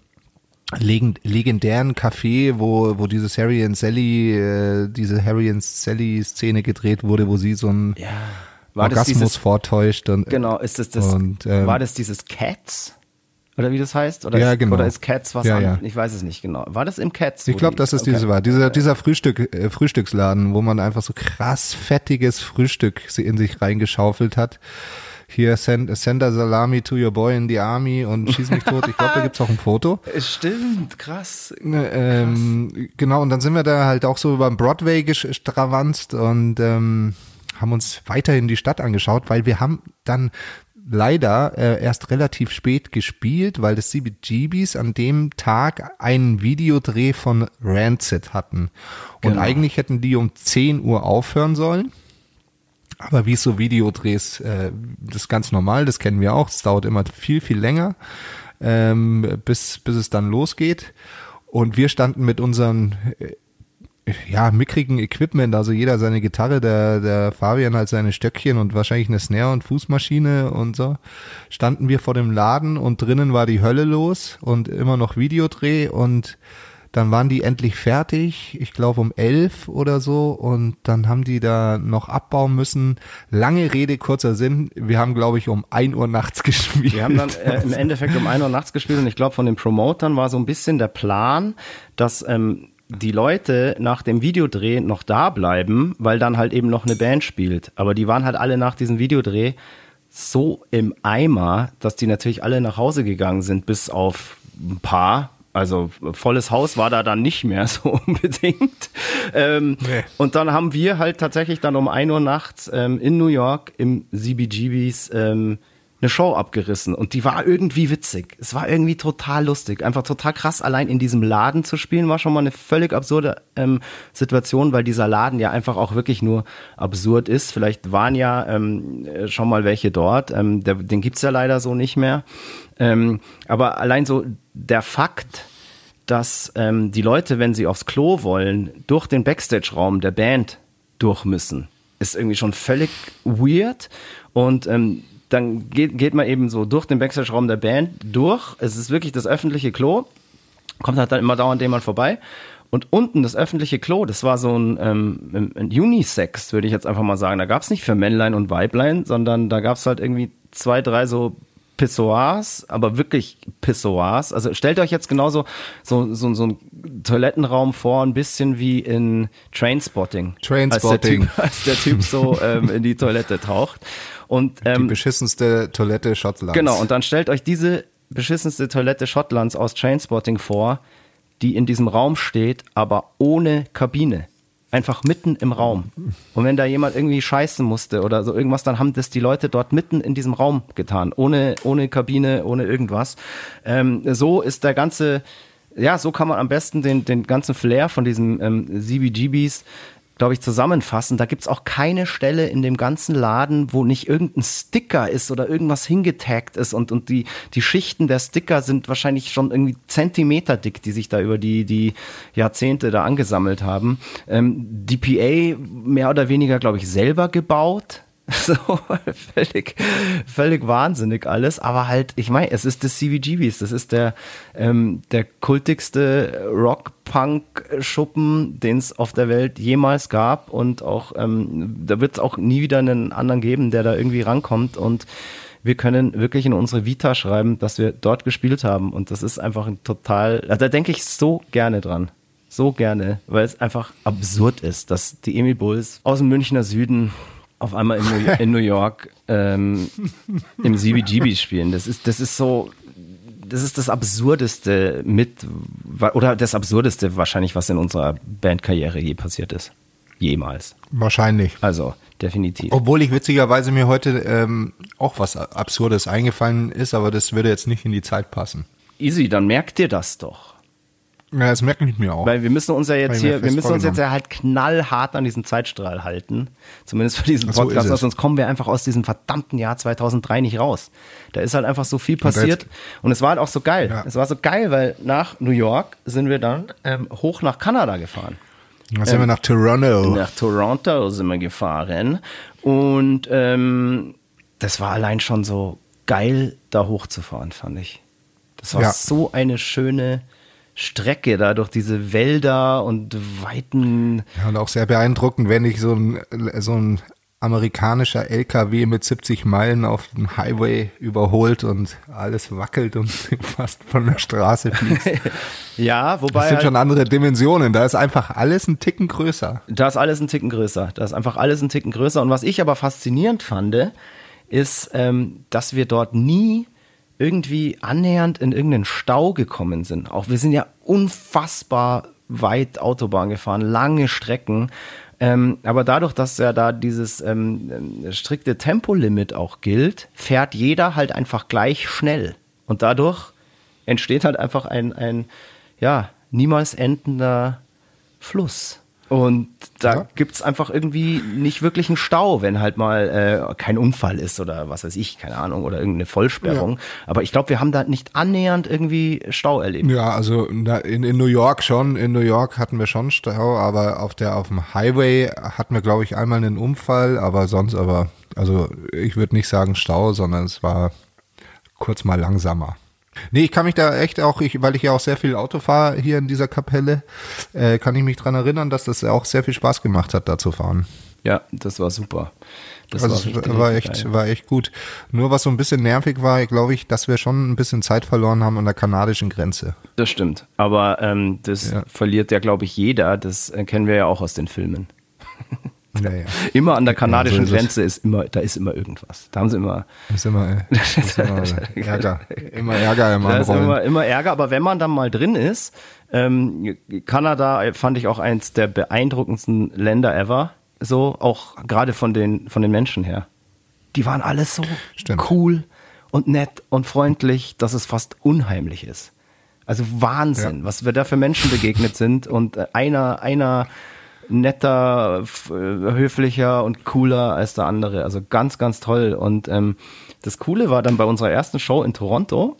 legend, legendären Café, wo, wo dieses Harry and Sally, äh, diese Harry and Sally Szene gedreht wurde, wo sie so ein Ja. Orgasmus dieses, vortäuscht. Und, genau, ist das das, Und, ähm, war das dieses Cats? Oder wie das heißt? Oder Ja, ist, genau. Oder ist Cats was Ja, an? ja. Ich weiß es nicht genau. War das im Cats? Ich glaube, dass es okay. diese war. Dieser, dieser Frühstück, äh, Frühstücksladen, wo man einfach so krass fettiges Frühstück in sich reingeschaufelt hat. Hier, send, send a salami to your boy in the army und schieß mich tot. Ich glaube, da gibt's auch ein Foto. *laughs* Stimmt, krass. Ne, Ähm, genau, und dann sind wir da halt auch so beim Broadway gestravanzt und ähm, haben uns weiterhin die Stadt angeschaut, weil wir haben dann leider äh, erst relativ spät gespielt, weil das CBGBs an dem Tag einen Videodreh von Rancid hatten. Und Genau. eigentlich hätten die um 10 Uhr aufhören sollen. Aber wie so Videodrehs, äh, das ist ganz normal, das kennen wir auch. Es dauert immer viel, viel länger, ähm, bis, bis es dann losgeht. Und wir standen mit unseren äh, ja, mickrigen Equipment, also jeder seine Gitarre, der, der Fabian halt seine Stöckchen und wahrscheinlich eine Snare und Fußmaschine und so, standen wir vor dem Laden und drinnen war die Hölle los und immer noch Videodreh und dann waren die endlich fertig, ich glaube um elf oder so und dann haben die da noch abbauen müssen. Lange Rede, kurzer Sinn, wir haben glaube ich um ein Uhr nachts *laughs* gespielt. Wir haben dann äh, im Endeffekt um 1 Uhr nachts gespielt und ich glaube, von den Promotern war so ein bisschen der Plan, dass ähm, die Leute nach dem Videodreh noch da bleiben, weil dann halt eben noch eine Band spielt. Aber die waren halt alle nach diesem Videodreh so im Eimer, dass die natürlich alle nach Hause gegangen sind, bis auf ein paar. Also volles Haus war da dann nicht mehr *laughs* so unbedingt. Ähm, Nee. Und dann haben wir halt tatsächlich dann um 1 Uhr nachts ähm, in New York im CBGBs ähm, eine Show abgerissen und die war irgendwie witzig. Es war irgendwie total lustig, einfach total krass. Allein in diesem Laden zu spielen war schon mal eine völlig absurde ähm, Situation, weil dieser Laden ja einfach auch wirklich nur absurd ist. Vielleicht waren ja ähm, äh, schon mal welche dort, ähm, der, den gibt's ja leider so nicht mehr. Ähm, aber allein so der Fakt, dass ähm, die Leute, wenn sie aufs Klo wollen, durch den Backstage-Raum der Band durch müssen. Ist irgendwie schon völlig weird. Und ähm, dann geht, geht man eben so durch den Backstage-Raum der Band durch. Es ist wirklich das öffentliche Klo. Kommt halt dann immer dauernd jemand vorbei. Und unten das öffentliche Klo, das war so ein, ähm, ein Unisex, würde ich jetzt einfach mal sagen. Da gab es nicht für Männlein und Weiblein, sondern da gab es halt irgendwie zwei, drei so Pissoirs, aber wirklich Pissoirs. Also stellt euch jetzt genauso so, so, so einen Toilettenraum vor, ein bisschen wie in Trainspotting. Trainspotting. Als der Typ, *laughs* als der typ so ähm, in die Toilette taucht. Und Die ähm, beschissenste Toilette Schottlands. Genau, und dann stellt euch diese beschissenste Toilette Schottlands aus Trainspotting vor, die in diesem Raum steht, aber ohne Kabine. Einfach mitten im Raum. Und wenn da jemand irgendwie scheißen musste oder so irgendwas, dann haben das die Leute dort mitten in diesem Raum getan. Ohne, ohne Kabine, ohne irgendwas. Ähm, so ist der ganze, ja, so kann man am besten den, den ganzen Flair von diesen ähm, CBGBs glaube ich, zusammenfassen. Da gibt's auch keine Stelle in dem ganzen Laden, wo nicht irgendein Sticker ist oder irgendwas hingetaggt ist. Und, und die, die Schichten der Sticker sind wahrscheinlich schon irgendwie Zentimeter dick, die sich da über die, die Jahrzehnte da angesammelt haben. Ähm, die PA mehr oder weniger, glaube ich, selber gebaut. *laughs* So, völlig, völlig wahnsinnig alles, aber halt, ich meine, es ist das CBGBs, das ist der, ähm, der kultigste Rock-Punk-Schuppen, den es auf der Welt jemals gab. Und auch, ähm, da wird es auch nie wieder einen anderen geben, der da irgendwie rankommt. Und wir können wirklich in unsere Vita schreiben, dass wir dort gespielt haben. Und das ist einfach ein total, da denke ich so gerne dran. So gerne, weil es einfach absurd ist, dass die Emil Bulls aus dem Münchner Süden auf einmal in New, in New York ähm, im CBGB spielen. Das ist, das ist so, das ist das Absurdeste mit, oder das Absurdeste wahrscheinlich, was in unserer Bandkarriere je passiert ist. Jemals. Wahrscheinlich. Also, definitiv. Obwohl ich witzigerweise mir heute ähm, auch was Absurdes eingefallen ist, aber das würde jetzt nicht in die Zeit passen. Easy, dann merkt ihr das doch. Ja, das merke ich mir auch. Weil wir müssen uns ja jetzt hier, wir müssen uns jetzt ja halt knallhart an diesen Zeitstrahl halten. Zumindest für diesen So Podcast, es. sonst kommen wir einfach aus diesem verdammten Jahr 2003 nicht raus. Da ist halt einfach so viel passiert. Und es war halt auch so geil. Ja. Es war so geil, weil nach New York sind wir dann ähm, hoch nach Kanada gefahren. Dann sind wir nach Toronto. Nach Toronto sind wir gefahren. Und ähm, das war allein schon so geil, da hochzufahren, fand ich. Das war Ja. so eine schöne, Strecke da durch diese Wälder und Weiten. Ja, und auch sehr beeindruckend, wenn ich so ein, so ein amerikanischer LKW mit 70 Meilen auf dem Highway überholt und alles wackelt und *laughs* fast von der Straße fliegt. *laughs* ja, wobei. Das sind halt, schon andere Dimensionen. Da ist einfach alles ein Ticken größer. Da ist alles ein Ticken größer. Da ist einfach alles ein Ticken größer. Und was ich aber faszinierend fand, ist, ähm, dass wir dort nie irgendwie annähernd in irgendeinen Stau gekommen sind. Auch wir sind ja unfassbar weit Autobahn gefahren, lange Strecken. Ähm, aber dadurch, dass ja da dieses ähm, strikte Tempolimit auch gilt, fährt jeder halt einfach gleich schnell. Und dadurch entsteht halt einfach ein, ein ja, niemals endender Fluss. Und da ja. gibt's einfach irgendwie nicht wirklich einen Stau, wenn halt mal äh, kein Unfall ist oder was weiß ich, keine Ahnung, oder irgendeine Vollsperrung. Ja. Aber ich glaube, wir haben da nicht annähernd irgendwie Stau erlebt. Ja, also in, in New York schon. In New York hatten wir schon Stau, aber auf der auf dem Highway hatten wir, glaube ich, einmal einen Unfall, aber sonst aber, also ich würde nicht sagen Stau, sondern es war kurz mal langsamer. Nee, ich kann mich da echt auch, ich, weil ich ja auch sehr viel Auto fahre hier in dieser Kapelle, äh, kann ich mich dran erinnern, dass das auch sehr viel Spaß gemacht hat, da zu fahren. Ja, das war super. Das also war, war echt, geil. war echt gut. Nur was so ein bisschen nervig war, glaube ich, dass wir schon ein bisschen Zeit verloren haben an der kanadischen Grenze. Das stimmt. Aber ähm, das ja. verliert ja, glaube ich, jeder. Das kennen wir ja auch aus den Filmen. *laughs* Naja. Immer an der kanadischen ja, so Grenze ist immer, da ist immer irgendwas. Da haben sie immer. Ist immer, *laughs* ist immer Ärger. Immer Ärger im Da ist immer, immer Ärger, aber wenn man dann mal drin ist, ähm, Kanada fand ich auch eins der beeindruckendsten Länder ever. So, auch gerade von den, von den Menschen her. Die waren alles so Stimmt. cool und nett und freundlich, dass es fast unheimlich ist. Also Wahnsinn, ja. was wir da für Menschen begegnet sind und äh, einer, einer, netter, äh, höflicher und cooler als der andere. Also ganz, ganz toll. Und ähm, das Coole war dann bei unserer ersten Show in Toronto,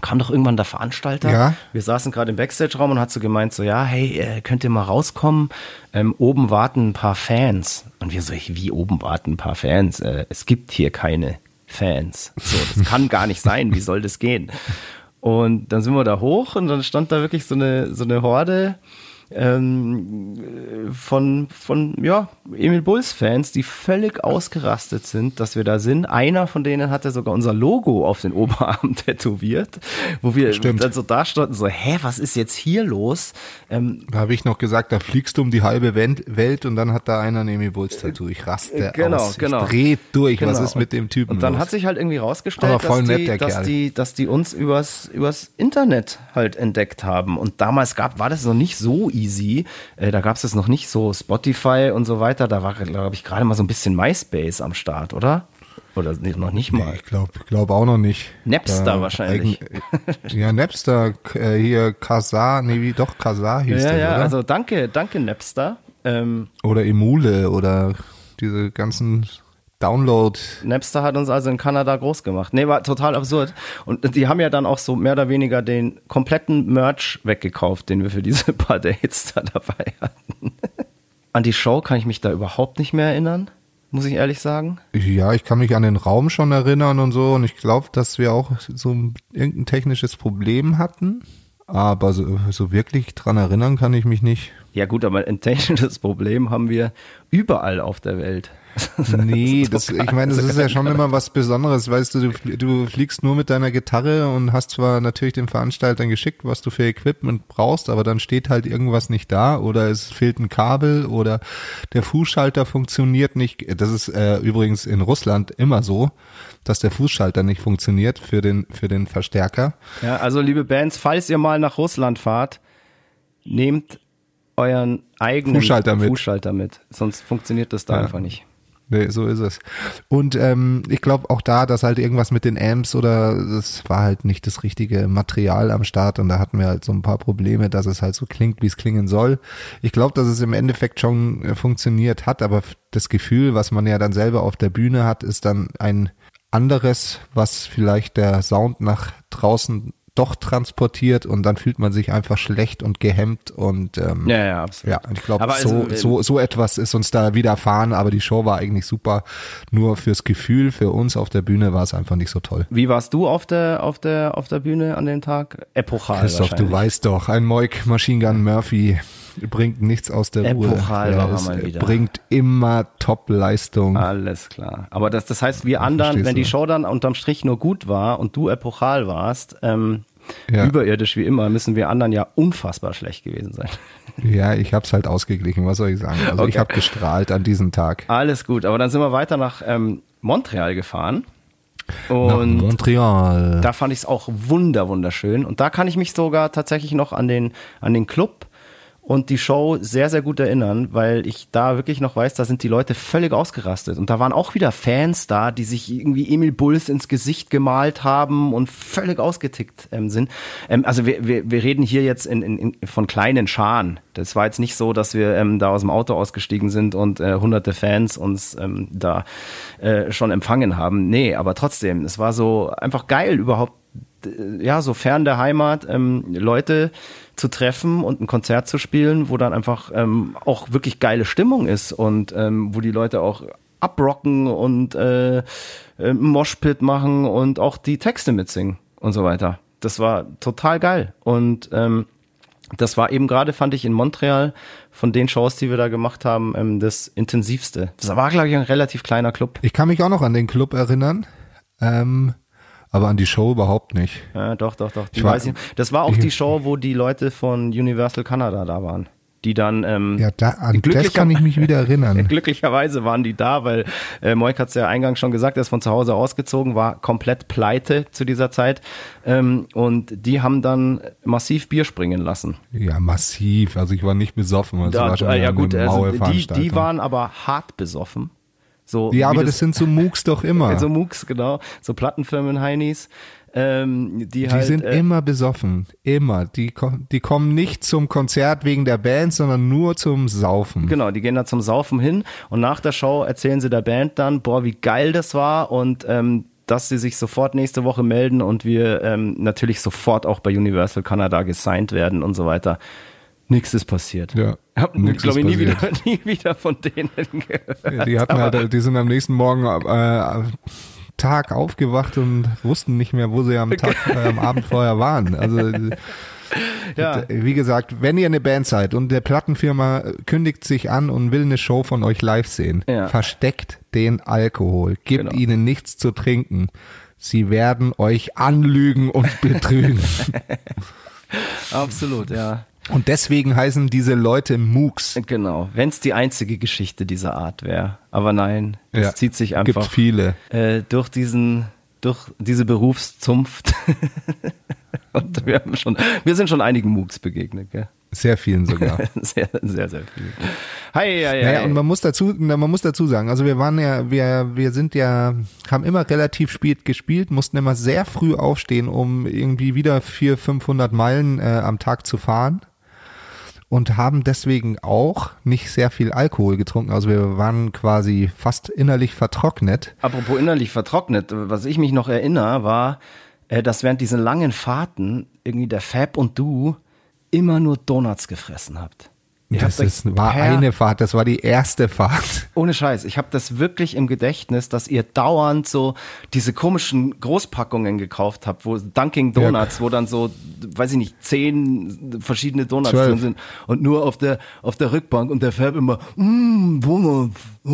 kam doch irgendwann der Veranstalter. Ja. Wir saßen gerade im Backstage-Raum und hat so gemeint, so, ja, hey, äh, könnt ihr mal rauskommen? Ähm, oben warten ein paar Fans. Und wir so, wie oben warten ein paar Fans? Äh, es gibt hier keine Fans. So, das *laughs* kann gar nicht sein. Wie soll das gehen? Und dann sind wir da hoch und dann stand da wirklich so eine, so eine Horde ähm, von, von ja, Emil Bulls-Fans, die völlig ausgerastet sind, dass wir da sind. Einer von denen hatte sogar unser Logo auf den Oberarm *laughs* tätowiert, wo wir Stimmt. dann so da standen, so, hä, was ist jetzt hier los? Ähm, da habe ich noch gesagt, da fliegst du um die halbe Welt und dann hat da einer ein Emil Bulls-Tattoo. Ich raste genau, aus. Genau. Ich dreh durch. Genau. Was ist mit dem Typen Und dann los? hat sich halt irgendwie rausgestellt, dass, die, dass, die, dass die uns übers, übers Internet halt entdeckt haben. Und damals gab, war das noch nicht so easy easy. Äh, da gab es das noch nicht so Spotify und so weiter. Da war, glaube ich, gerade mal so ein bisschen MySpace am Start, oder? Oder noch nicht mal? Nee, ich glaube glaub auch noch nicht. Napster da wahrscheinlich. ja, Napster, äh, hier Kazaa, nee, wie doch Kazaa hieß ja, der, Ja, oder? also danke, danke Napster. Ähm, oder Emule oder diese ganzen Download. Napster hat uns also in Kanada groß gemacht. Nee, war total absurd. Und die haben ja dann auch so mehr oder weniger den kompletten Merch weggekauft, den wir für diese *laughs* paar Dates da dabei hatten. An die Show kann ich mich da überhaupt nicht mehr erinnern, muss ich ehrlich sagen. Ja, ich kann mich an den Raum schon erinnern und so. Und ich glaube, dass wir auch so irgendein technisches Problem hatten. Aber so, so wirklich dran erinnern kann ich mich nicht. Ja gut, aber ein technisches Problem haben wir überall auf der Welt. *laughs* Nee, das, ich meine, das ist ja schon immer was Besonderes, weißt du, du, du fliegst nur mit deiner Gitarre und hast zwar natürlich den Veranstaltern geschickt, was du für Equipment brauchst, aber dann steht halt irgendwas nicht da oder es fehlt ein Kabel oder der Fußschalter funktioniert nicht. Das ist äh, übrigens in Russland immer so, dass der Fußschalter nicht funktioniert für den, für den Verstärker. Ja, also liebe Bands, falls ihr mal nach Russland fahrt, nehmt euren eigenen Fußschalter mit, Fußschalter mit sonst funktioniert das da ja. einfach nicht. Nee, so ist es. Und ähm, ich glaube auch da, dass halt irgendwas mit den Amps oder es war halt nicht das richtige Material am Start und da hatten wir halt so ein paar Probleme, dass es halt so klingt, wie es klingen soll. Ich glaube, dass es im Endeffekt schon äh, funktioniert hat, aber das Gefühl, was man ja dann selber auf der Bühne hat, ist dann ein anderes, was vielleicht der Sound nach draußen doch transportiert und dann fühlt man sich einfach schlecht und gehemmt und ähm, Ja, ja, absolut. ja, und ich glaube, so, also, äh, so, so etwas ist uns da widerfahren, aber die Show war eigentlich super. Nur fürs Gefühl, für uns auf der Bühne war es einfach nicht so toll. Wie warst du auf der, auf der, auf der Bühne an dem Tag? Epochal Christoph, du weißt doch, ein Moik Machine Gun Murphy bringt nichts aus der Ruhe. Epochal Er war ist- mal wieder. bringt immer Top-Leistung. Alles klar. Aber das, das heißt, wir anderen, verstehst wenn die. Show dann unterm Strich nur gut war und du epochal warst, ähm, Ja. überirdisch wie immer, müssen wir anderen ja unfassbar schlecht gewesen sein. *laughs* Ja, ich hab's halt ausgeglichen, was soll ich sagen? Also ich Okay. habe gestrahlt an diesem Tag. Alles gut. Aber dann sind wir weiter nach ähm, Montreal gefahren. Nach Und Montreal. da fand ich es auch wunder, wunderschön. Und da kann ich mich sogar tatsächlich noch an den, an den Club und die Show sehr, sehr gut erinnern, weil ich da wirklich noch weiß, da sind die Leute völlig ausgerastet. Und da waren auch wieder Fans da, die sich irgendwie Emil Bulls ins Gesicht gemalt haben und völlig ausgetickt ähm, sind. Ähm, also wir, wir, wir reden hier jetzt in, in, in, von kleinen Scharen. Das war jetzt nicht so, dass wir ähm, da aus dem Auto ausgestiegen sind und äh, hunderte Fans uns ähm, da äh, schon empfangen haben. Nee, aber trotzdem, es war so einfach geil überhaupt ja, so fern der Heimat, ähm, Leute zu treffen und ein Konzert zu spielen, wo dann einfach ähm, auch wirklich geile Stimmung ist und ähm, wo die Leute auch abrocken und äh, äh, Moshpit machen und auch die Texte mitsingen und so weiter. Das war total geil und ähm, das war eben gerade, fand ich in Montreal von den Shows, die wir da gemacht haben, ähm, das intensivste. Das war, glaube ich, ein relativ kleiner Club. Ich kann mich auch noch an den Club erinnern, ähm, aber an die Show überhaupt nicht. Ja, doch, doch, doch. Ich war- ich. Das war auch die Show, wo die Leute von Universal Canada da waren. Die dann, ähm, Ja, da, an das kann ich mich wieder erinnern. *laughs* glücklicherweise waren die da, weil äh, Moik hat es ja eingangs schon gesagt, er ist von zu Hause ausgezogen, war komplett pleite zu dieser Zeit. Ähm, und die haben dann massiv Bier springen lassen. Ja, massiv. Also ich war nicht besoffen. Das Da, war schon äh, ja gut, also die, die waren aber hart besoffen. So, ja, aber das, sind so Mooks doch immer. *laughs* so Mooks, genau, so Plattenfirmen-Heinis. Ähm, die, die halt, sind äh, immer besoffen. Immer. Die, die kommen nicht zum Konzert wegen der Band, sondern nur zum Saufen. Genau, die gehen da zum Saufen hin und nach der Show erzählen sie der Band dann, boah, wie geil das war und ähm, dass sie sich sofort nächste Woche melden und wir ähm, natürlich sofort auch bei Universal Canada gesigned werden und so weiter. Nichts ist passiert. Ja, Hab, nix glaube ich, nie wieder, *laughs* nie wieder von denen gehört. Die hatten halt, die sind am nächsten Morgen äh, Tag aufgewacht und wussten nicht mehr, wo sie am Tag, *laughs* äh, am Abend vorher waren. Also *laughs* Ja. wie gesagt, wenn ihr eine Band seid und der Plattenfirma kündigt sich an und will eine Show von euch live sehen, Ja. versteckt den Alkohol, gebt Genau. ihnen nichts zu trinken. Sie werden euch anlügen und betrügen. Absolut, ja. Und deswegen heißen diese Leute Mooks. Genau. Wenn es die einzige Geschichte dieser Art wäre. Aber nein, es Ja, zieht sich Gibt einfach viele. äh, durch diesen, durch diese Berufszunft. *laughs* Und wir haben schon, wir sind schon einigen MOOCs begegnet, gell? Sehr vielen sogar. *laughs* Sehr, sehr, sehr viel. Hi, hi, hi. Naja, und man muss dazu, man muss dazu sagen, also wir waren ja, wir, wir sind ja, haben immer relativ spät gespielt, mussten immer sehr früh aufstehen, um irgendwie wieder 400, 500 Meilen äh, am Tag zu fahren und haben deswegen auch nicht sehr viel Alkohol getrunken. Also wir waren quasi fast innerlich vertrocknet. Apropos innerlich vertrocknet, was ich mich noch erinnere, war, äh, dass während diesen langen Fahrten irgendwie der Fab und du immer nur Donuts gefressen habt. Das ist, war eine Fahrt, das war die erste Fahrt. Ohne Scheiß, ich habe das wirklich im Gedächtnis, dass ihr dauernd so diese komischen Großpackungen gekauft habt, wo Dunkin Donuts, wo dann so, weiß ich nicht, zehn verschiedene Donuts Zwölf. drin sind und nur auf der auf der Rückbank und der Fab immer, mmm, Donuts. Oh,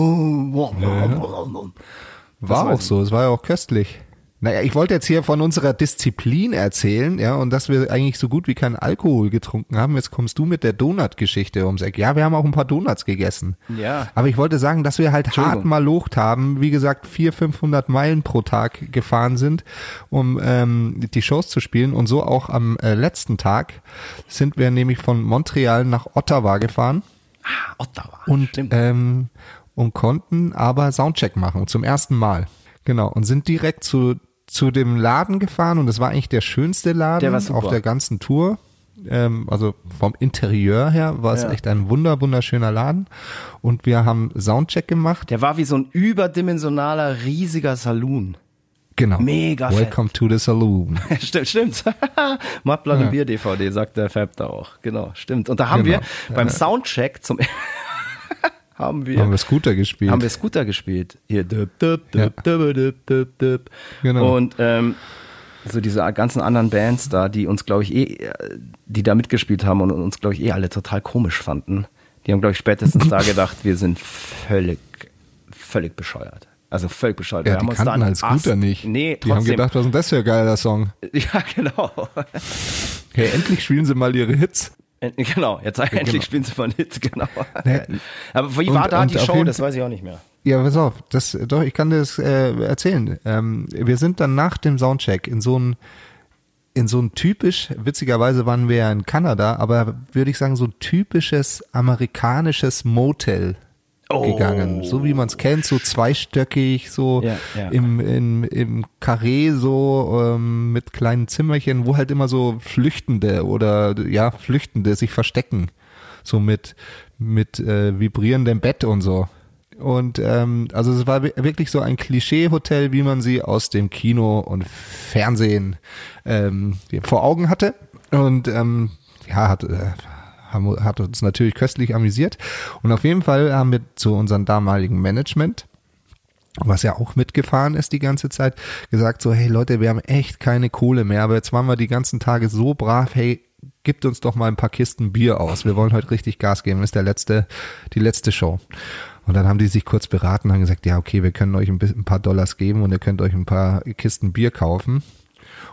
War weiß auch so, es war ja auch köstlich. Naja, ich wollte jetzt hier von unserer Disziplin erzählen, ja, und dass wir eigentlich so gut wie keinen Alkohol getrunken haben. Jetzt kommst du mit der Donut-Geschichte ums Eck. Ja, wir haben auch ein paar Donuts gegessen. Ja. Aber ich wollte sagen, dass wir halt hart mal locht haben, wie gesagt, 400, 500 Meilen pro Tag gefahren sind, um ähm, die Shows zu spielen. Und so auch am äh, letzten Tag sind wir nämlich von Montreal nach Ottawa gefahren Ottawa. und Stimmt. ähm, und konnten aber Soundcheck machen zum ersten Mal. Genau und sind direkt zu zu dem Laden gefahren und das war eigentlich der schönste Laden Der auf der ganzen Tour. Ähm, also vom Interieur her war es Ja. echt ein wunder wunderschöner Laden und wir haben Soundcheck gemacht. Der war wie so ein überdimensionaler, riesiger Saloon. Genau. Mega fett. Welcome to the Saloon. *laughs* stimmt, stimmt. *laughs* Mattblatt Ja. und Bier DVD, sagt der Fab da auch. Genau, stimmt. Und da haben Genau. wir beim Soundcheck zum haben wir Haben wir Scooter gespielt. haben wir Scooter gespielt. Hier düb, düb, düb, Ja. düb, düb, düb. Genau. Und ähm, so diese ganzen anderen Bands da, die uns, glaube ich, eh, die da mitgespielt haben und uns, glaube ich, eh alle total komisch fanden, die haben, glaube ich, spätestens da *laughs* gedacht, wir sind völlig, völlig bescheuert. Also völlig bescheuert. ja, Wir die haben uns kannten einen halt Scooter nicht. Nee, die haben gedacht, was ist denn das für ein geiler Song? *laughs* ja, genau. Hey, endlich spielen sie mal ihre Hits. Äh, *laughs* Genau, jetzt endlich genau. spielen sie mal *laughs* nicht, genau. Ne. Aber wie Und- war da die Show? Das weiß ich auch nicht mehr. Ja, pass auf, das, doch, ich kann dir das äh, erzählen. Ähm, wir sind dann nach dem Soundcheck in so ein, in so ein typisch, witzigerweise waren wir ja in Kanada, aber würde ich sagen, so ein typisches amerikanisches Motel gegangen. So wie man es kennt, so zweistöckig, so Ja, ja. im, im, im Karree, so ähm, mit kleinen Zimmerchen, wo halt immer so Flüchtende oder ja, Flüchtende sich verstecken. So mit, mit äh, vibrierendem Bett und so. Und ähm, also es war wi- wirklich so ein Klischee-Hotel, wie man sie aus dem Kino und Fernsehen ähm, vor Augen hatte. Und ähm, ja, hat, äh, hat uns natürlich köstlich amüsiert. Und auf jeden Fall haben wir zu unserem damaligen Management, was ja auch mitgefahren ist die ganze Zeit, gesagt so, hey Leute, wir haben echt keine Kohle mehr, aber jetzt waren wir die ganzen Tage so brav, hey, gibt uns doch mal ein paar Kisten Bier aus. Wir wollen heute richtig Gas geben. Ist der letzte, die letzte Show. Und dann haben die sich kurz beraten und haben gesagt, ja, okay, wir können euch ein, bisschen, ein paar Dollars geben und ihr könnt euch ein paar Kisten Bier kaufen.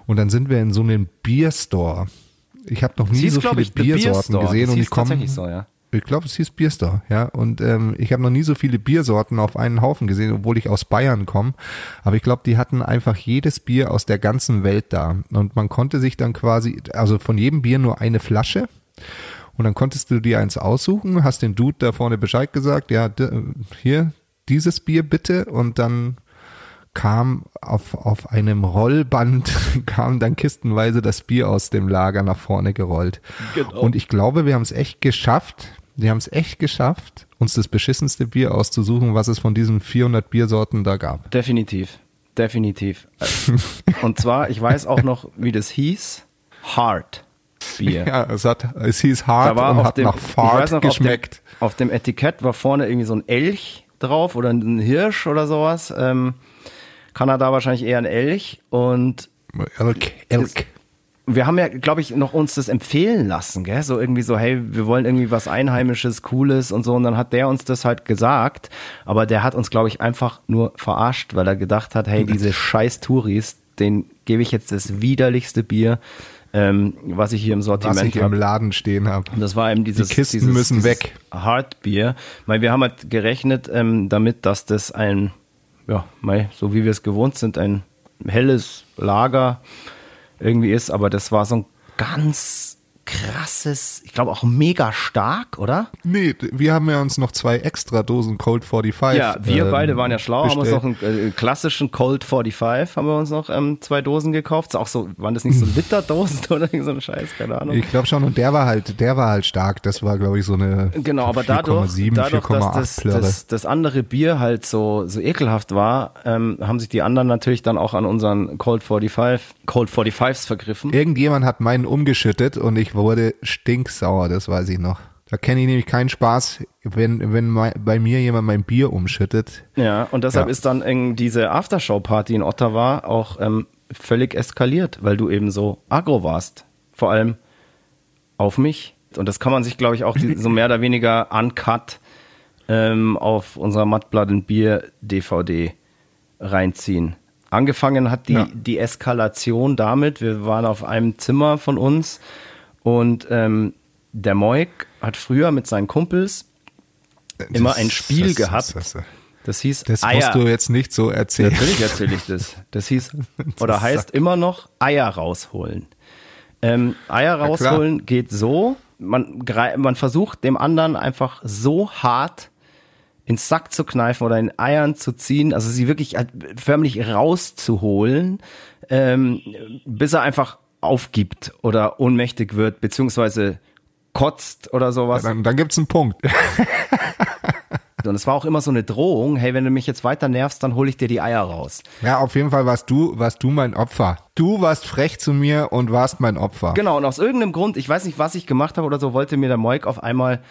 Und dann sind wir in so einem Bierstore. Ich habe noch nie hieß, so viele ich, Beer Biersorten gesehen und ich komme so, ja. ich glaube, es hieß Bierstore, ja. Und ähm, ich habe noch nie so viele Biersorten auf einen Haufen gesehen, obwohl ich aus Bayern komme. Aber ich glaube, die hatten einfach jedes Bier aus der ganzen Welt da. Und man konnte sich dann quasi, also von jedem Bier nur eine Flasche. Und dann konntest du dir eins aussuchen, hast den Dude da vorne Bescheid gesagt, ja, d- hier, dieses Bier bitte. Und dann kam auf, auf einem Rollband, *laughs* kam dann kistenweise das Bier aus dem Lager nach vorne gerollt. Genau. Und ich glaube, wir haben es echt geschafft, wir haben es echt geschafft, uns das beschissenste Bier auszusuchen, was es von diesen 400 Biersorten da gab. Definitiv. Definitiv. *laughs* Und zwar, ich weiß auch noch, wie das hieß. Hard Bier. Ja, es hat, es hieß hart Da war und hat dem, nach Fahrt noch, geschmeckt. Auf dem, auf dem Etikett war vorne irgendwie so ein Elch drauf oder ein Hirsch oder sowas. Ähm, Kanada wahrscheinlich eher ein Elch. Und Elk, Elk. wir haben ja, glaube ich, noch uns das empfehlen lassen, gell? So irgendwie so, hey, wir wollen irgendwie was Einheimisches, Cooles und so. Und dann hat der uns das halt gesagt. Aber der hat uns, glaube ich, einfach nur verarscht, weil er gedacht hat, hey, diese *laughs* scheiß Touris, den gebe ich jetzt das widerlichste Bier, ähm, was ich hier im was Sortiment ich im habe. Laden stehen habe. Und das war eben dieses, Die Kisten dieses, müssen dieses weg. Hardbier. Weil wir haben halt gerechnet ähm, damit, dass das ein, ja, mei, so wie wir es gewohnt sind, ein helles Lager irgendwie ist. Aber das war so ein ganz krasses, ich glaube auch mega stark, oder? Nee, wir haben ja uns noch zwei extra Dosen Cold 45. Ja, wir ähm, beide waren ja schlau, haben uns bestellt. noch einen äh, klassischen Cold 45, haben wir uns noch ähm, zwei Dosen gekauft. Auch so, waren das nicht so *laughs* Literdosen *laughs* oder so ein Scheiß, keine Ahnung. Ich glaube schon, und der war halt, der war halt stark. Das war, glaube ich, so eine Genau, aber dadurch, 4,7, dadurch dass 4,8 das, das, das andere Bier halt so, so ekelhaft war, ähm, haben sich die anderen natürlich dann auch an unseren Cold 45, Cold 45s vergriffen. Irgendjemand hat meinen umgeschüttet und ich wurde stinksauer, das weiß ich noch. Da kenne ich nämlich keinen Spaß, wenn, wenn mei- bei mir jemand mein Bier umschüttet. Ja, und deshalb Ja. ist dann diese Aftershow-Party in Ottawa auch ähm, völlig eskaliert, weil du eben so aggro warst. Vor allem auf mich. Und das kann man sich, glaube ich, auch so mehr oder weniger uncut ähm, auf unserer Mattblatt und Bier DVD reinziehen. Angefangen hat die, Ja. die Eskalation damit, wir waren auf einem Zimmer von uns und ähm, der Moik hat früher mit seinen Kumpels immer Das- ein Spiel das- gehabt. Das, das, Das hieß das Eier. musst du jetzt nicht so erzählen. Natürlich erzähle ich das. Das hieß *laughs* oder heißt immer noch Eier rausholen. Ähm, Eier rausholen geht so, man, man versucht dem anderen einfach so hart ins Sack zu kneifen oder in Eiern zu ziehen, also sie wirklich halt förmlich rauszuholen, ähm, bis er einfach aufgibt oder ohnmächtig wird, beziehungsweise kotzt oder sowas. Dann, dann gibt's einen Punkt. *laughs* Und es war auch immer so eine Drohung, hey, wenn du mich jetzt weiter nervst, dann hole ich dir die Eier raus. Ja, auf jeden Fall warst du, warst du mein Opfer. Du warst frech zu mir und warst mein Opfer. Genau, und aus irgendeinem Grund, ich weiß nicht, was ich gemacht habe oder so, wollte mir der Moik auf einmal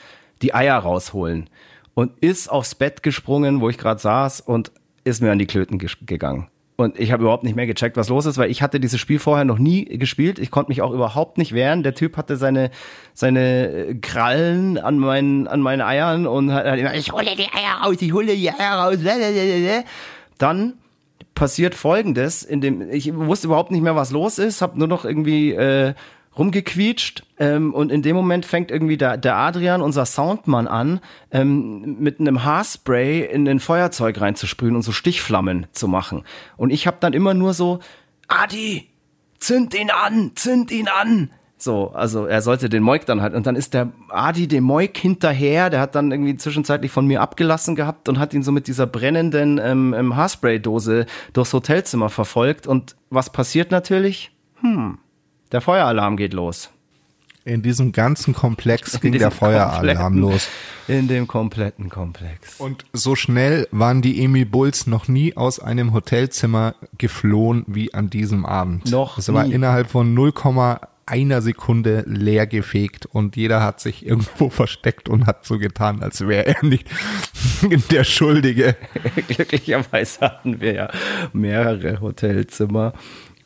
die Eier rausholen und ist aufs Bett gesprungen, wo ich gerade saß und ist mir an die Klöten gegangen. Und ich habe überhaupt nicht mehr gecheckt, was los ist, weil ich hatte dieses Spiel vorher noch nie gespielt. Ich konnte mich auch überhaupt nicht wehren. Der Typ hatte seine seine Krallen an meinen an meinen Eiern und hat immer, ich hole die Eier raus, ich hole die Eier raus. Dann passiert Folgendes, in dem ich wusste überhaupt nicht mehr, was los ist, habe nur noch irgendwie äh, rumgequietscht ähm, und in dem Moment fängt irgendwie der, der Adrian, unser Soundmann, an, ähm, mit einem Haarspray in den Feuerzeug reinzusprühen und so Stichflammen zu machen. Und ich habe dann immer nur so, Adi, zünd ihn an, zünd ihn an. So, also er sollte den Moik dann halt. Und dann ist der Adi dem Moik hinterher, der hat dann irgendwie zwischenzeitlich von mir abgelassen gehabt und hat ihn so mit dieser brennenden ähm, ähm Haarspray-Dose durchs Hotelzimmer verfolgt. Und was passiert natürlich? Hm, der Feueralarm geht los. In diesem ganzen Komplex ging der Feueralarm los. In dem kompletten Komplex. Und so schnell waren die Emil Bulls noch nie aus einem Hotelzimmer geflohen wie an diesem Abend. Noch Es war nie. innerhalb von 0,1 Sekunde leer gefegt und jeder hat sich irgendwo *laughs* versteckt und hat so getan, als wäre er nicht *laughs* der Schuldige. *laughs* Glücklicherweise hatten wir ja mehrere Hotelzimmer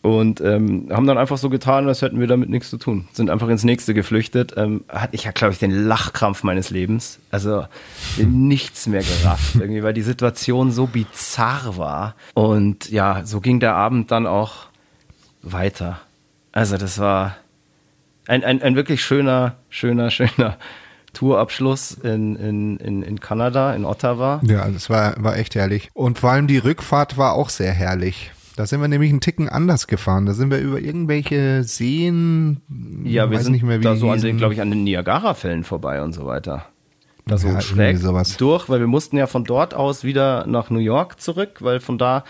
und ähm, haben dann einfach so getan, als hätten wir damit nichts zu tun. Sind einfach ins nächste geflüchtet. Ähm, hatte ich ja, glaube ich, den Lachkrampf meines Lebens. Also nichts mehr gerafft, *laughs* irgendwie, weil die Situation so bizarr war. Und ja, so ging der Abend dann auch weiter. Also das war ein, ein, ein wirklich schöner, schöner, *laughs* schöner Tourabschluss in, in, in, in Kanada, in Ottawa. Ja, das war, war echt herrlich. Und vor allem die Rückfahrt war auch sehr herrlich. Da sind wir nämlich einen Ticken anders gefahren. Da sind wir über irgendwelche Seen, Ja, wir weiß sind nicht mehr, wie da so an den, hießen. glaube ich, an den Niagara-Fällen vorbei und so weiter. Da so Ja, schräg sowas. durch, weil wir mussten ja von dort aus wieder nach New York zurück, weil von da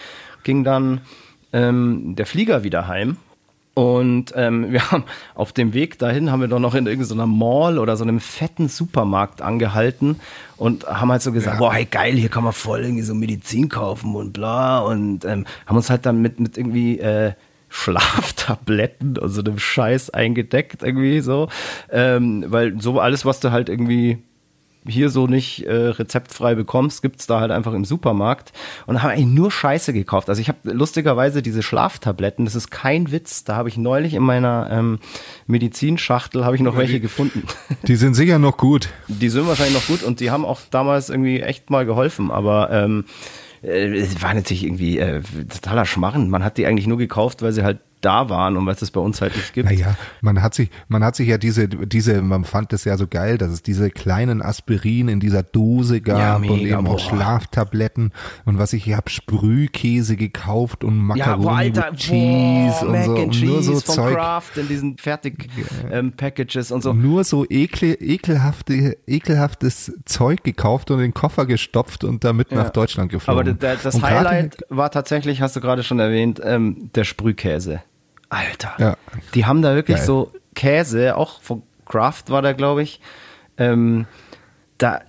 ging dann ähm, der Flieger wieder heim. Und ähm, *laughs* wir haben auf dem Weg dahin haben wir doch noch in irgendeiner Mall oder so einem fetten Supermarkt angehalten und haben halt so gesagt, boah, hey geil, hier kann man voll irgendwie so Medizin kaufen und bla. Und ähm, haben uns halt dann mit, mit irgendwie äh, Schlaftabletten und so einem Scheiß eingedeckt irgendwie so, ähm, weil so alles, was du halt irgendwie hier so nicht äh, rezeptfrei bekommst, gibt's da halt einfach im Supermarkt. Und wir eigentlich nur Scheiße gekauft. Also ich habe lustigerweise diese Schlaftabletten, das ist kein Witz, da habe ich neulich in meiner ähm, Medizinschachtel habe ich noch welche gefunden. *laughs* Die sind sicher noch gut. Die sind wahrscheinlich noch gut und die haben auch damals irgendwie echt mal geholfen, aber ähm, äh, es war natürlich irgendwie äh, totaler Schmarren. Man hat die eigentlich nur gekauft, weil sie halt da waren und weil es das bei uns halt nicht gibt. Naja, man hat sich, man hat sich ja diese, diese, man fand es ja so geil, dass es diese kleinen Aspirin in dieser Dose gab Ja, und mega, eben auch boah. Schlaftabletten und was ich, ich habe Sprühkäse gekauft und Ja, Macaroni boah, Alter, with Cheese boah, und Mac so, and und Cheese nur so von Zeug. Kraft in diesen Fertig-Packages und so. Nur so ekle, ekelhafte, ekelhaftes Zeug gekauft und in den Koffer gestopft und damit nach Deutschland Aber geflogen. das, das Und gerade- Highlight war tatsächlich, hast du gerade schon erwähnt, ähm, der Sprühkäse. Alter. Ja. Die haben da wirklich Geil. so Käse, auch von Kraft war da, glaube ich. Ähm, da,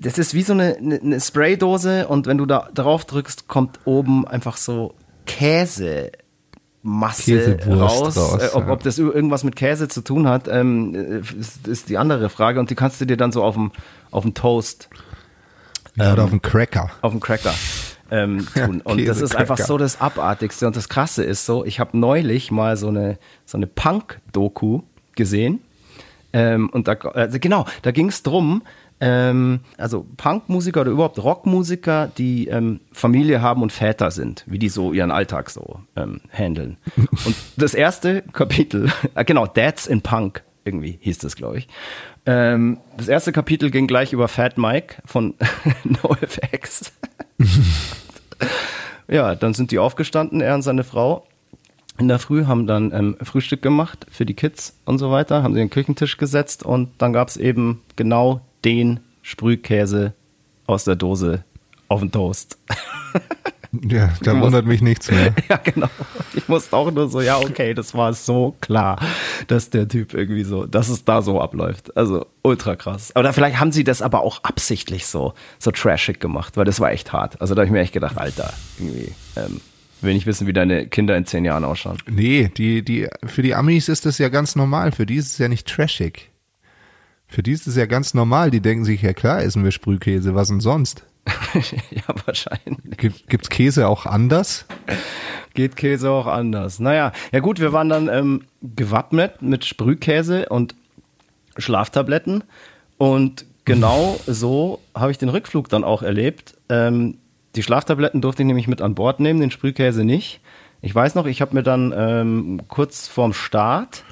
das ist wie so eine, eine, eine Spraydose und wenn du da drauf drückst, kommt oben einfach so Käse. Masse raus. raus, äh, ob, ja. ob das irgendwas mit Käse zu tun hat, ähm, äh, ist, ist die andere Frage. Und die kannst du dir dann so auf dem, auf dem Toast ja, oder auf dem Cracker. auf dem Cracker ähm, *laughs* tun. Und das ist einfach so das Abartigste. Und das Krasse ist so, ich habe neulich mal so eine, so eine Punk-Doku gesehen. Ähm, und da, also genau, da ging es drum, ähm, also Punkmusiker oder überhaupt Rockmusiker, die ähm, Familie haben und Väter sind, wie die so ihren Alltag so ähm, handeln. *laughs* Und das erste Kapitel, äh, *laughs* genau, Dads in Punk, irgendwie hieß das, glaube ich. Ähm, das erste Kapitel ging gleich über Fat Mike von *laughs* NoFX. *laughs* ja, dann sind die aufgestanden, er und seine Frau. In der Früh haben dann ähm, Frühstück gemacht für die Kids und so weiter, haben sie den Küchentisch gesetzt und dann gab es eben genau den Sprühkäse aus der Dose auf den Toast. *laughs* Ja, da wundert mich nichts mehr. *laughs* ja, genau. Ich musste auch nur so, ja, okay, das war so klar, dass der Typ irgendwie so, dass es da so abläuft. Also ultra krass. Oder vielleicht haben sie das aber auch absichtlich so, so trashig gemacht, weil das war echt hart. Also da habe ich mir echt gedacht, Alter, irgendwie, ähm, will nicht wissen, wie deine Kinder in zehn Jahren ausschauen. Nee, die, die, für die Amis ist das ja ganz normal. Für die ist es ja nicht trashig. Für die ist es ja ganz normal. Die denken sich, ja klar, essen wir Sprühkäse, was denn sonst? *laughs* ja, wahrscheinlich. Gibt, gibt's Käse auch anders? Geht Käse auch anders. Naja, ja gut, wir waren dann ähm, gewappnet mit Sprühkäse und Schlaftabletten. Und genau *laughs* so habe ich den Rückflug dann auch erlebt. Ähm, die Schlaftabletten durfte ich nämlich mit an Bord nehmen, den Sprühkäse nicht. Ich weiß noch, ich habe mir dann ähm, kurz vorm Start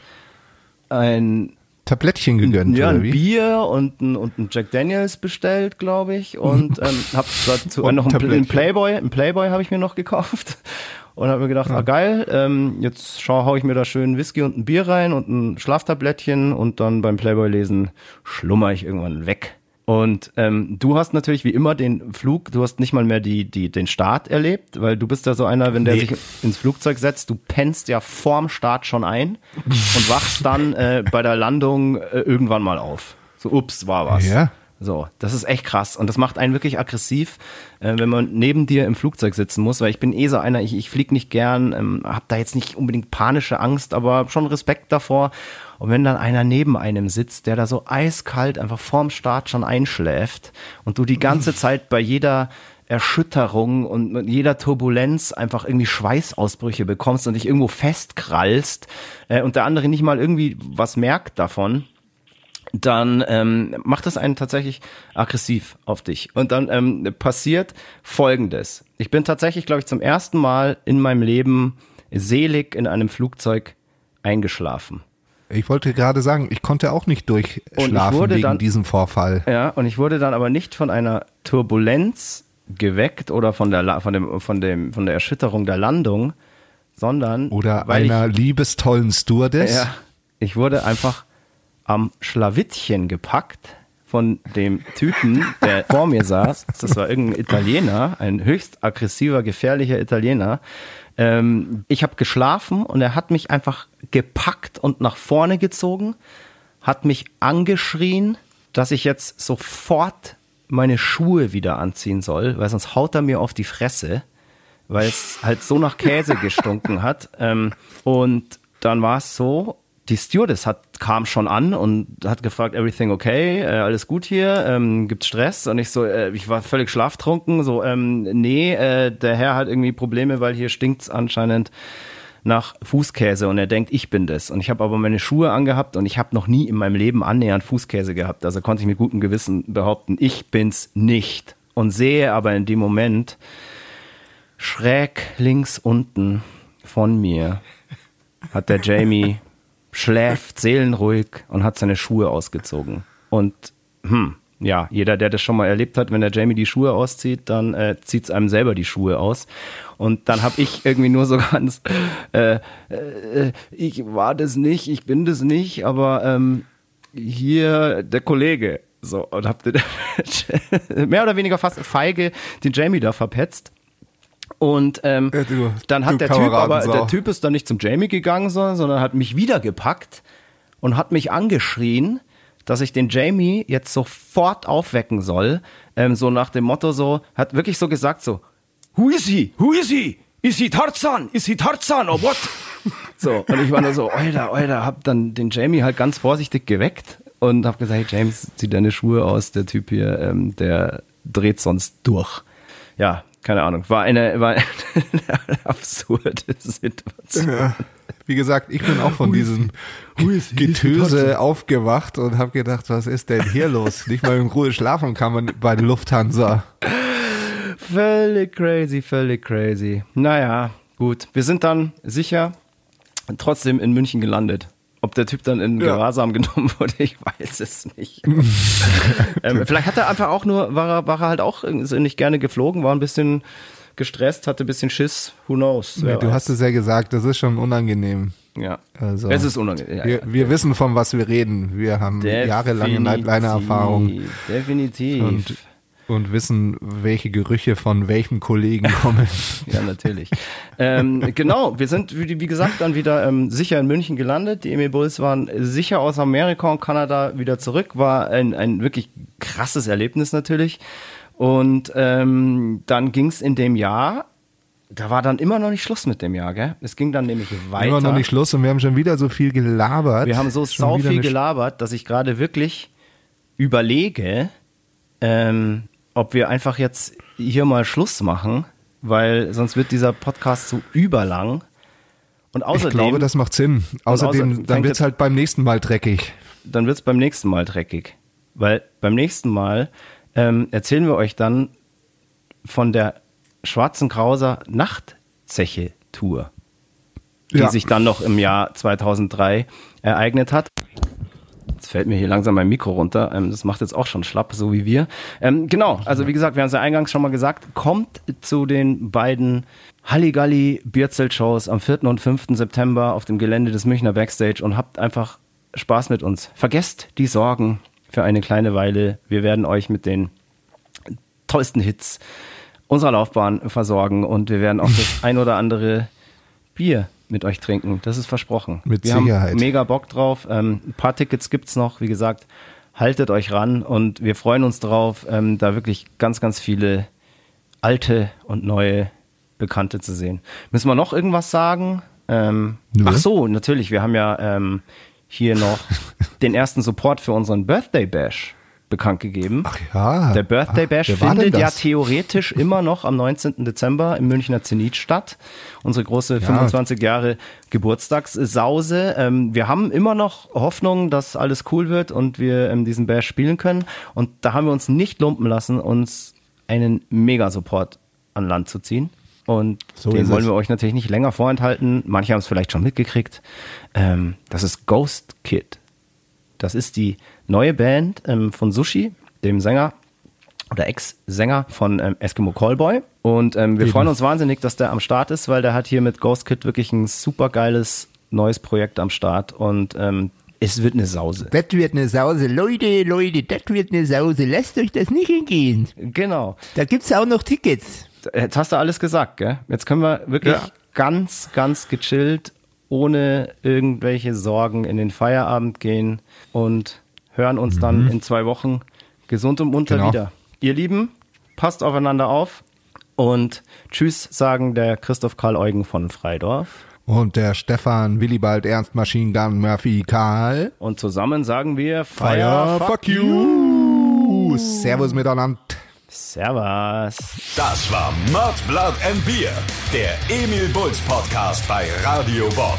ein Tablettchen gegönnt, ja, ein? Bier und ein, und ein Jack Daniels bestellt, glaube ich. Und *laughs* ähm, habe dazu Und noch einen, Tablettchen. einen Playboy, einen Playboy habe ich mir noch gekauft. *laughs* Und habe mir gedacht, ah geil, ähm, jetzt schau, hau ich mir da schön Whisky und ein Bier rein und ein Schlaftablettchen und dann beim Playboy lesen schlummer ich irgendwann weg. Und ähm, du hast natürlich wie immer den Flug, du hast nicht mal mehr die, die, den Start erlebt, weil du bist ja so einer, wenn der Nee. sich ins Flugzeug setzt, du pennst ja vorm Start schon ein und wachst dann *laughs* äh, bei der Landung äh, irgendwann mal auf. So, ups, war was. Ja. So, das ist echt krass und das macht einen wirklich aggressiv, äh, wenn man neben dir im Flugzeug sitzen muss, weil ich bin eh so einer, ich, ich fliege nicht gern, ähm, habe da jetzt nicht unbedingt panische Angst, aber schon Respekt davor. Und wenn dann einer neben einem sitzt, der da so eiskalt einfach vorm Start schon einschläft und du die ganze Zeit bei jeder Erschütterung und mit jeder Turbulenz einfach irgendwie Schweißausbrüche bekommst und dich irgendwo festkrallst äh, und der andere nicht mal irgendwie was merkt davon, dann ähm, macht das einen tatsächlich aggressiv auf dich. Und dann ähm, passiert Folgendes. Ich bin tatsächlich, glaube ich, zum ersten Mal in meinem Leben selig in einem Flugzeug eingeschlafen. Ich wollte gerade sagen, ich konnte auch nicht durchschlafen wegen dann- diesem Vorfall. Ja, und ich wurde dann aber nicht von einer Turbulenz geweckt oder von der, von dem, von dem, von der Erschütterung der Landung, sondern Oder weil ich- einer liebestollen Stewardess. Ja, ich wurde einfach am Schlawittchen gepackt von dem Typen, der vor mir saß. Das war irgendein Italiener, ein höchst aggressiver, gefährlicher Italiener. Ähm, ich habe geschlafen und er hat mich einfach gepackt und nach vorne gezogen, hat mich angeschrien, dass ich jetzt sofort meine Schuhe wieder anziehen soll, weil sonst haut er mir auf die Fresse weil es halt so nach Käse gestunken hat. Ähm, und dann war es so, die Stewardess hat, kam schon an und hat gefragt, everything okay, äh, alles gut hier, ähm, gibt's Stress? Und ich so, äh, ich war völlig schlaftrunken, so, ähm, nee, äh, der Herr hat irgendwie Probleme, weil hier stinkt's anscheinend nach Fußkäse und er denkt, ich bin das. Und ich habe aber meine Schuhe angehabt und ich habe noch nie in meinem Leben annähernd Fußkäse gehabt. Also konnte ich mit gutem Gewissen behaupten, ich bin's nicht. Und sehe aber in dem Moment, schräg links unten von mir hat der Jamie schläft seelenruhig und hat seine Schuhe ausgezogen. Und hm, ja, jeder, der das schon mal erlebt hat, wenn der Jamie die Schuhe auszieht, dann äh, zieht es einem selber die Schuhe aus. Und dann habe ich irgendwie nur so *laughs* ganz, äh, äh, ich war das nicht, ich bin das nicht, aber ähm, hier der Kollege. So, und hab den *laughs* mehr oder weniger fast feige den Jamie da verpetzt. Und ähm, Ja, du- dann du hat der Typ aber, der Typ ist dann nicht zum Jamie gegangen, sondern, sondern hat mich wieder gepackt und hat mich angeschrien, dass ich den Jamie jetzt sofort aufwecken soll. Ähm, so nach dem Motto so, hat wirklich so gesagt so, Who is he? Who is he? Is he Tarzan? Is he Tarzan or what? *laughs* So, und ich war nur so, Alter, Alter, hab dann den Jamie halt ganz vorsichtig geweckt und hab gesagt, hey James, zieh deine Schuhe aus, der Typ hier, ähm, der dreht sonst durch. Ja, keine Ahnung, war eine, war *laughs* eine absurde Situation. Ja. Wie gesagt, ich bin auch von diesem Getöse aufgewacht und habe gedacht, was ist denn hier los? Nicht mal in Ruhe schlafen kann man bei der Lufthansa. Völlig crazy, völlig crazy. Naja, gut. Wir sind dann sicher trotzdem in München gelandet. Ob der Typ dann in Ja. Gewahrsam *laughs* genommen wurde, ich weiß es nicht. *laughs* ähm, vielleicht hat er einfach auch nur, war er, war er halt auch nicht gerne geflogen, war ein bisschen gestresst, hatte ein bisschen Schiss. Who knows? Ja, Wer du weiß. hast es ja gesagt, das ist schon unangenehm. Ja. Also, es ist unangenehm. Ja, wir, ja. wir wissen, von was wir reden. Wir haben jahrelange Nightliner-Erfahrung. Definitiv. Und Und wissen, welche Gerüche von welchem Kollegen *laughs* kommen. ja, natürlich. ähm, genau, wir sind, wie, wie gesagt, dann wieder ähm, sicher in München gelandet. Die Emil Bulls waren sicher aus Amerika und Kanada wieder zurück. War ein, ein wirklich krasses Erlebnis natürlich. Und ähm, dann ging es in dem Jahr da war dann immer noch nicht Schluss mit dem Jahr, gell? Es ging dann nämlich weiter. Immer noch nicht Schluss und wir haben schon wieder so viel gelabert. Wir haben so sau viel gelabert, dass ich gerade wirklich überlege, ähm, ob wir einfach jetzt hier mal Schluss machen, weil sonst wird dieser Podcast zu überlang. Und außerdem, ich glaube, das macht Sinn. Außerdem, außer, dann wird es halt beim nächsten Mal dreckig. Dann wird es beim nächsten Mal dreckig. Weil beim nächsten Mal ähm, erzählen wir euch dann von der Schwarzen Krauser Nachtzeche-Tour, die ja. sich dann noch im Jahr 2003 ereignet hat. Fällt mir hier langsam mein Mikro runter. Ähm, das macht jetzt auch schon schlapp, so wie wir. Ähm, genau, also wie gesagt, wir haben es ja eingangs schon mal gesagt, kommt zu den beiden Halligalli Bierzelt-Shows am 4. und 5. September auf dem Gelände des Münchner Backstage und habt einfach Spaß mit uns. Vergesst die Sorgen für eine kleine Weile. Wir werden euch mit den tollsten Hits unserer Laufbahn versorgen und wir werden auch das *laughs* ein oder andere Bier mit euch trinken. Das ist versprochen. Mit wir Sicherheit. haben mega Bock drauf. Ähm, ein paar Tickets gibt's noch. Wie gesagt, haltet euch ran und wir freuen uns drauf, ähm, da wirklich ganz, ganz viele alte und neue Bekannte zu sehen. Müssen wir noch irgendwas sagen? Ähm, ach so, natürlich. Wir haben ja ähm, hier noch *laughs* den ersten Support für unseren Birthday Bash bekannt gegeben. Ach ja. Der Birthday Bash Ach, findet ja theoretisch *laughs* immer noch am 19. Dezember im Münchner Zenit statt. Unsere große ja. 25 Jahre Geburtstagssause. Ähm, wir haben immer noch Hoffnung, dass alles cool wird und wir ähm, diesen Bash spielen können. Und da haben wir uns nicht lumpen lassen, uns einen Mega-Support an Land zu ziehen. Und so den wollen wir euch natürlich nicht länger vorenthalten. Manche haben es vielleicht schon mitgekriegt. Ähm, das ist Ghost Kid. Das ist die neue Band ähm, von Sushi, dem Sänger oder Ex-Sänger von ähm, Eskimo Callboy. Und ähm, wir Eben. freuen uns wahnsinnig, dass der am Start ist, weil der hat hier mit Ghost Kid wirklich ein super geiles neues Projekt am Start und ähm, es wird eine Sause. Das wird eine Sause. Leute, Leute, das wird eine Sause. Lasst euch das nicht entgehen. Genau. Da gibt es auch noch Tickets. Jetzt hast du alles gesagt, gell? Jetzt können wir wirklich ja. ganz, ganz gechillt, ohne irgendwelche Sorgen in den Feierabend gehen und hören uns mhm. dann in zwei Wochen gesund und munter genau. wieder. Ihr Lieben, passt aufeinander auf und Tschüss sagen der Christoph Karl Eugen von Freidorf. Und der Stefan Willibald Ernst Machine Gun Murphy Karl. Und zusammen sagen wir Fire, Fire fuck, fuck you. you. Servus miteinander. Servus. Das war Mud, Blood and Beer, der Emil Bulls Podcast bei Radio Bob.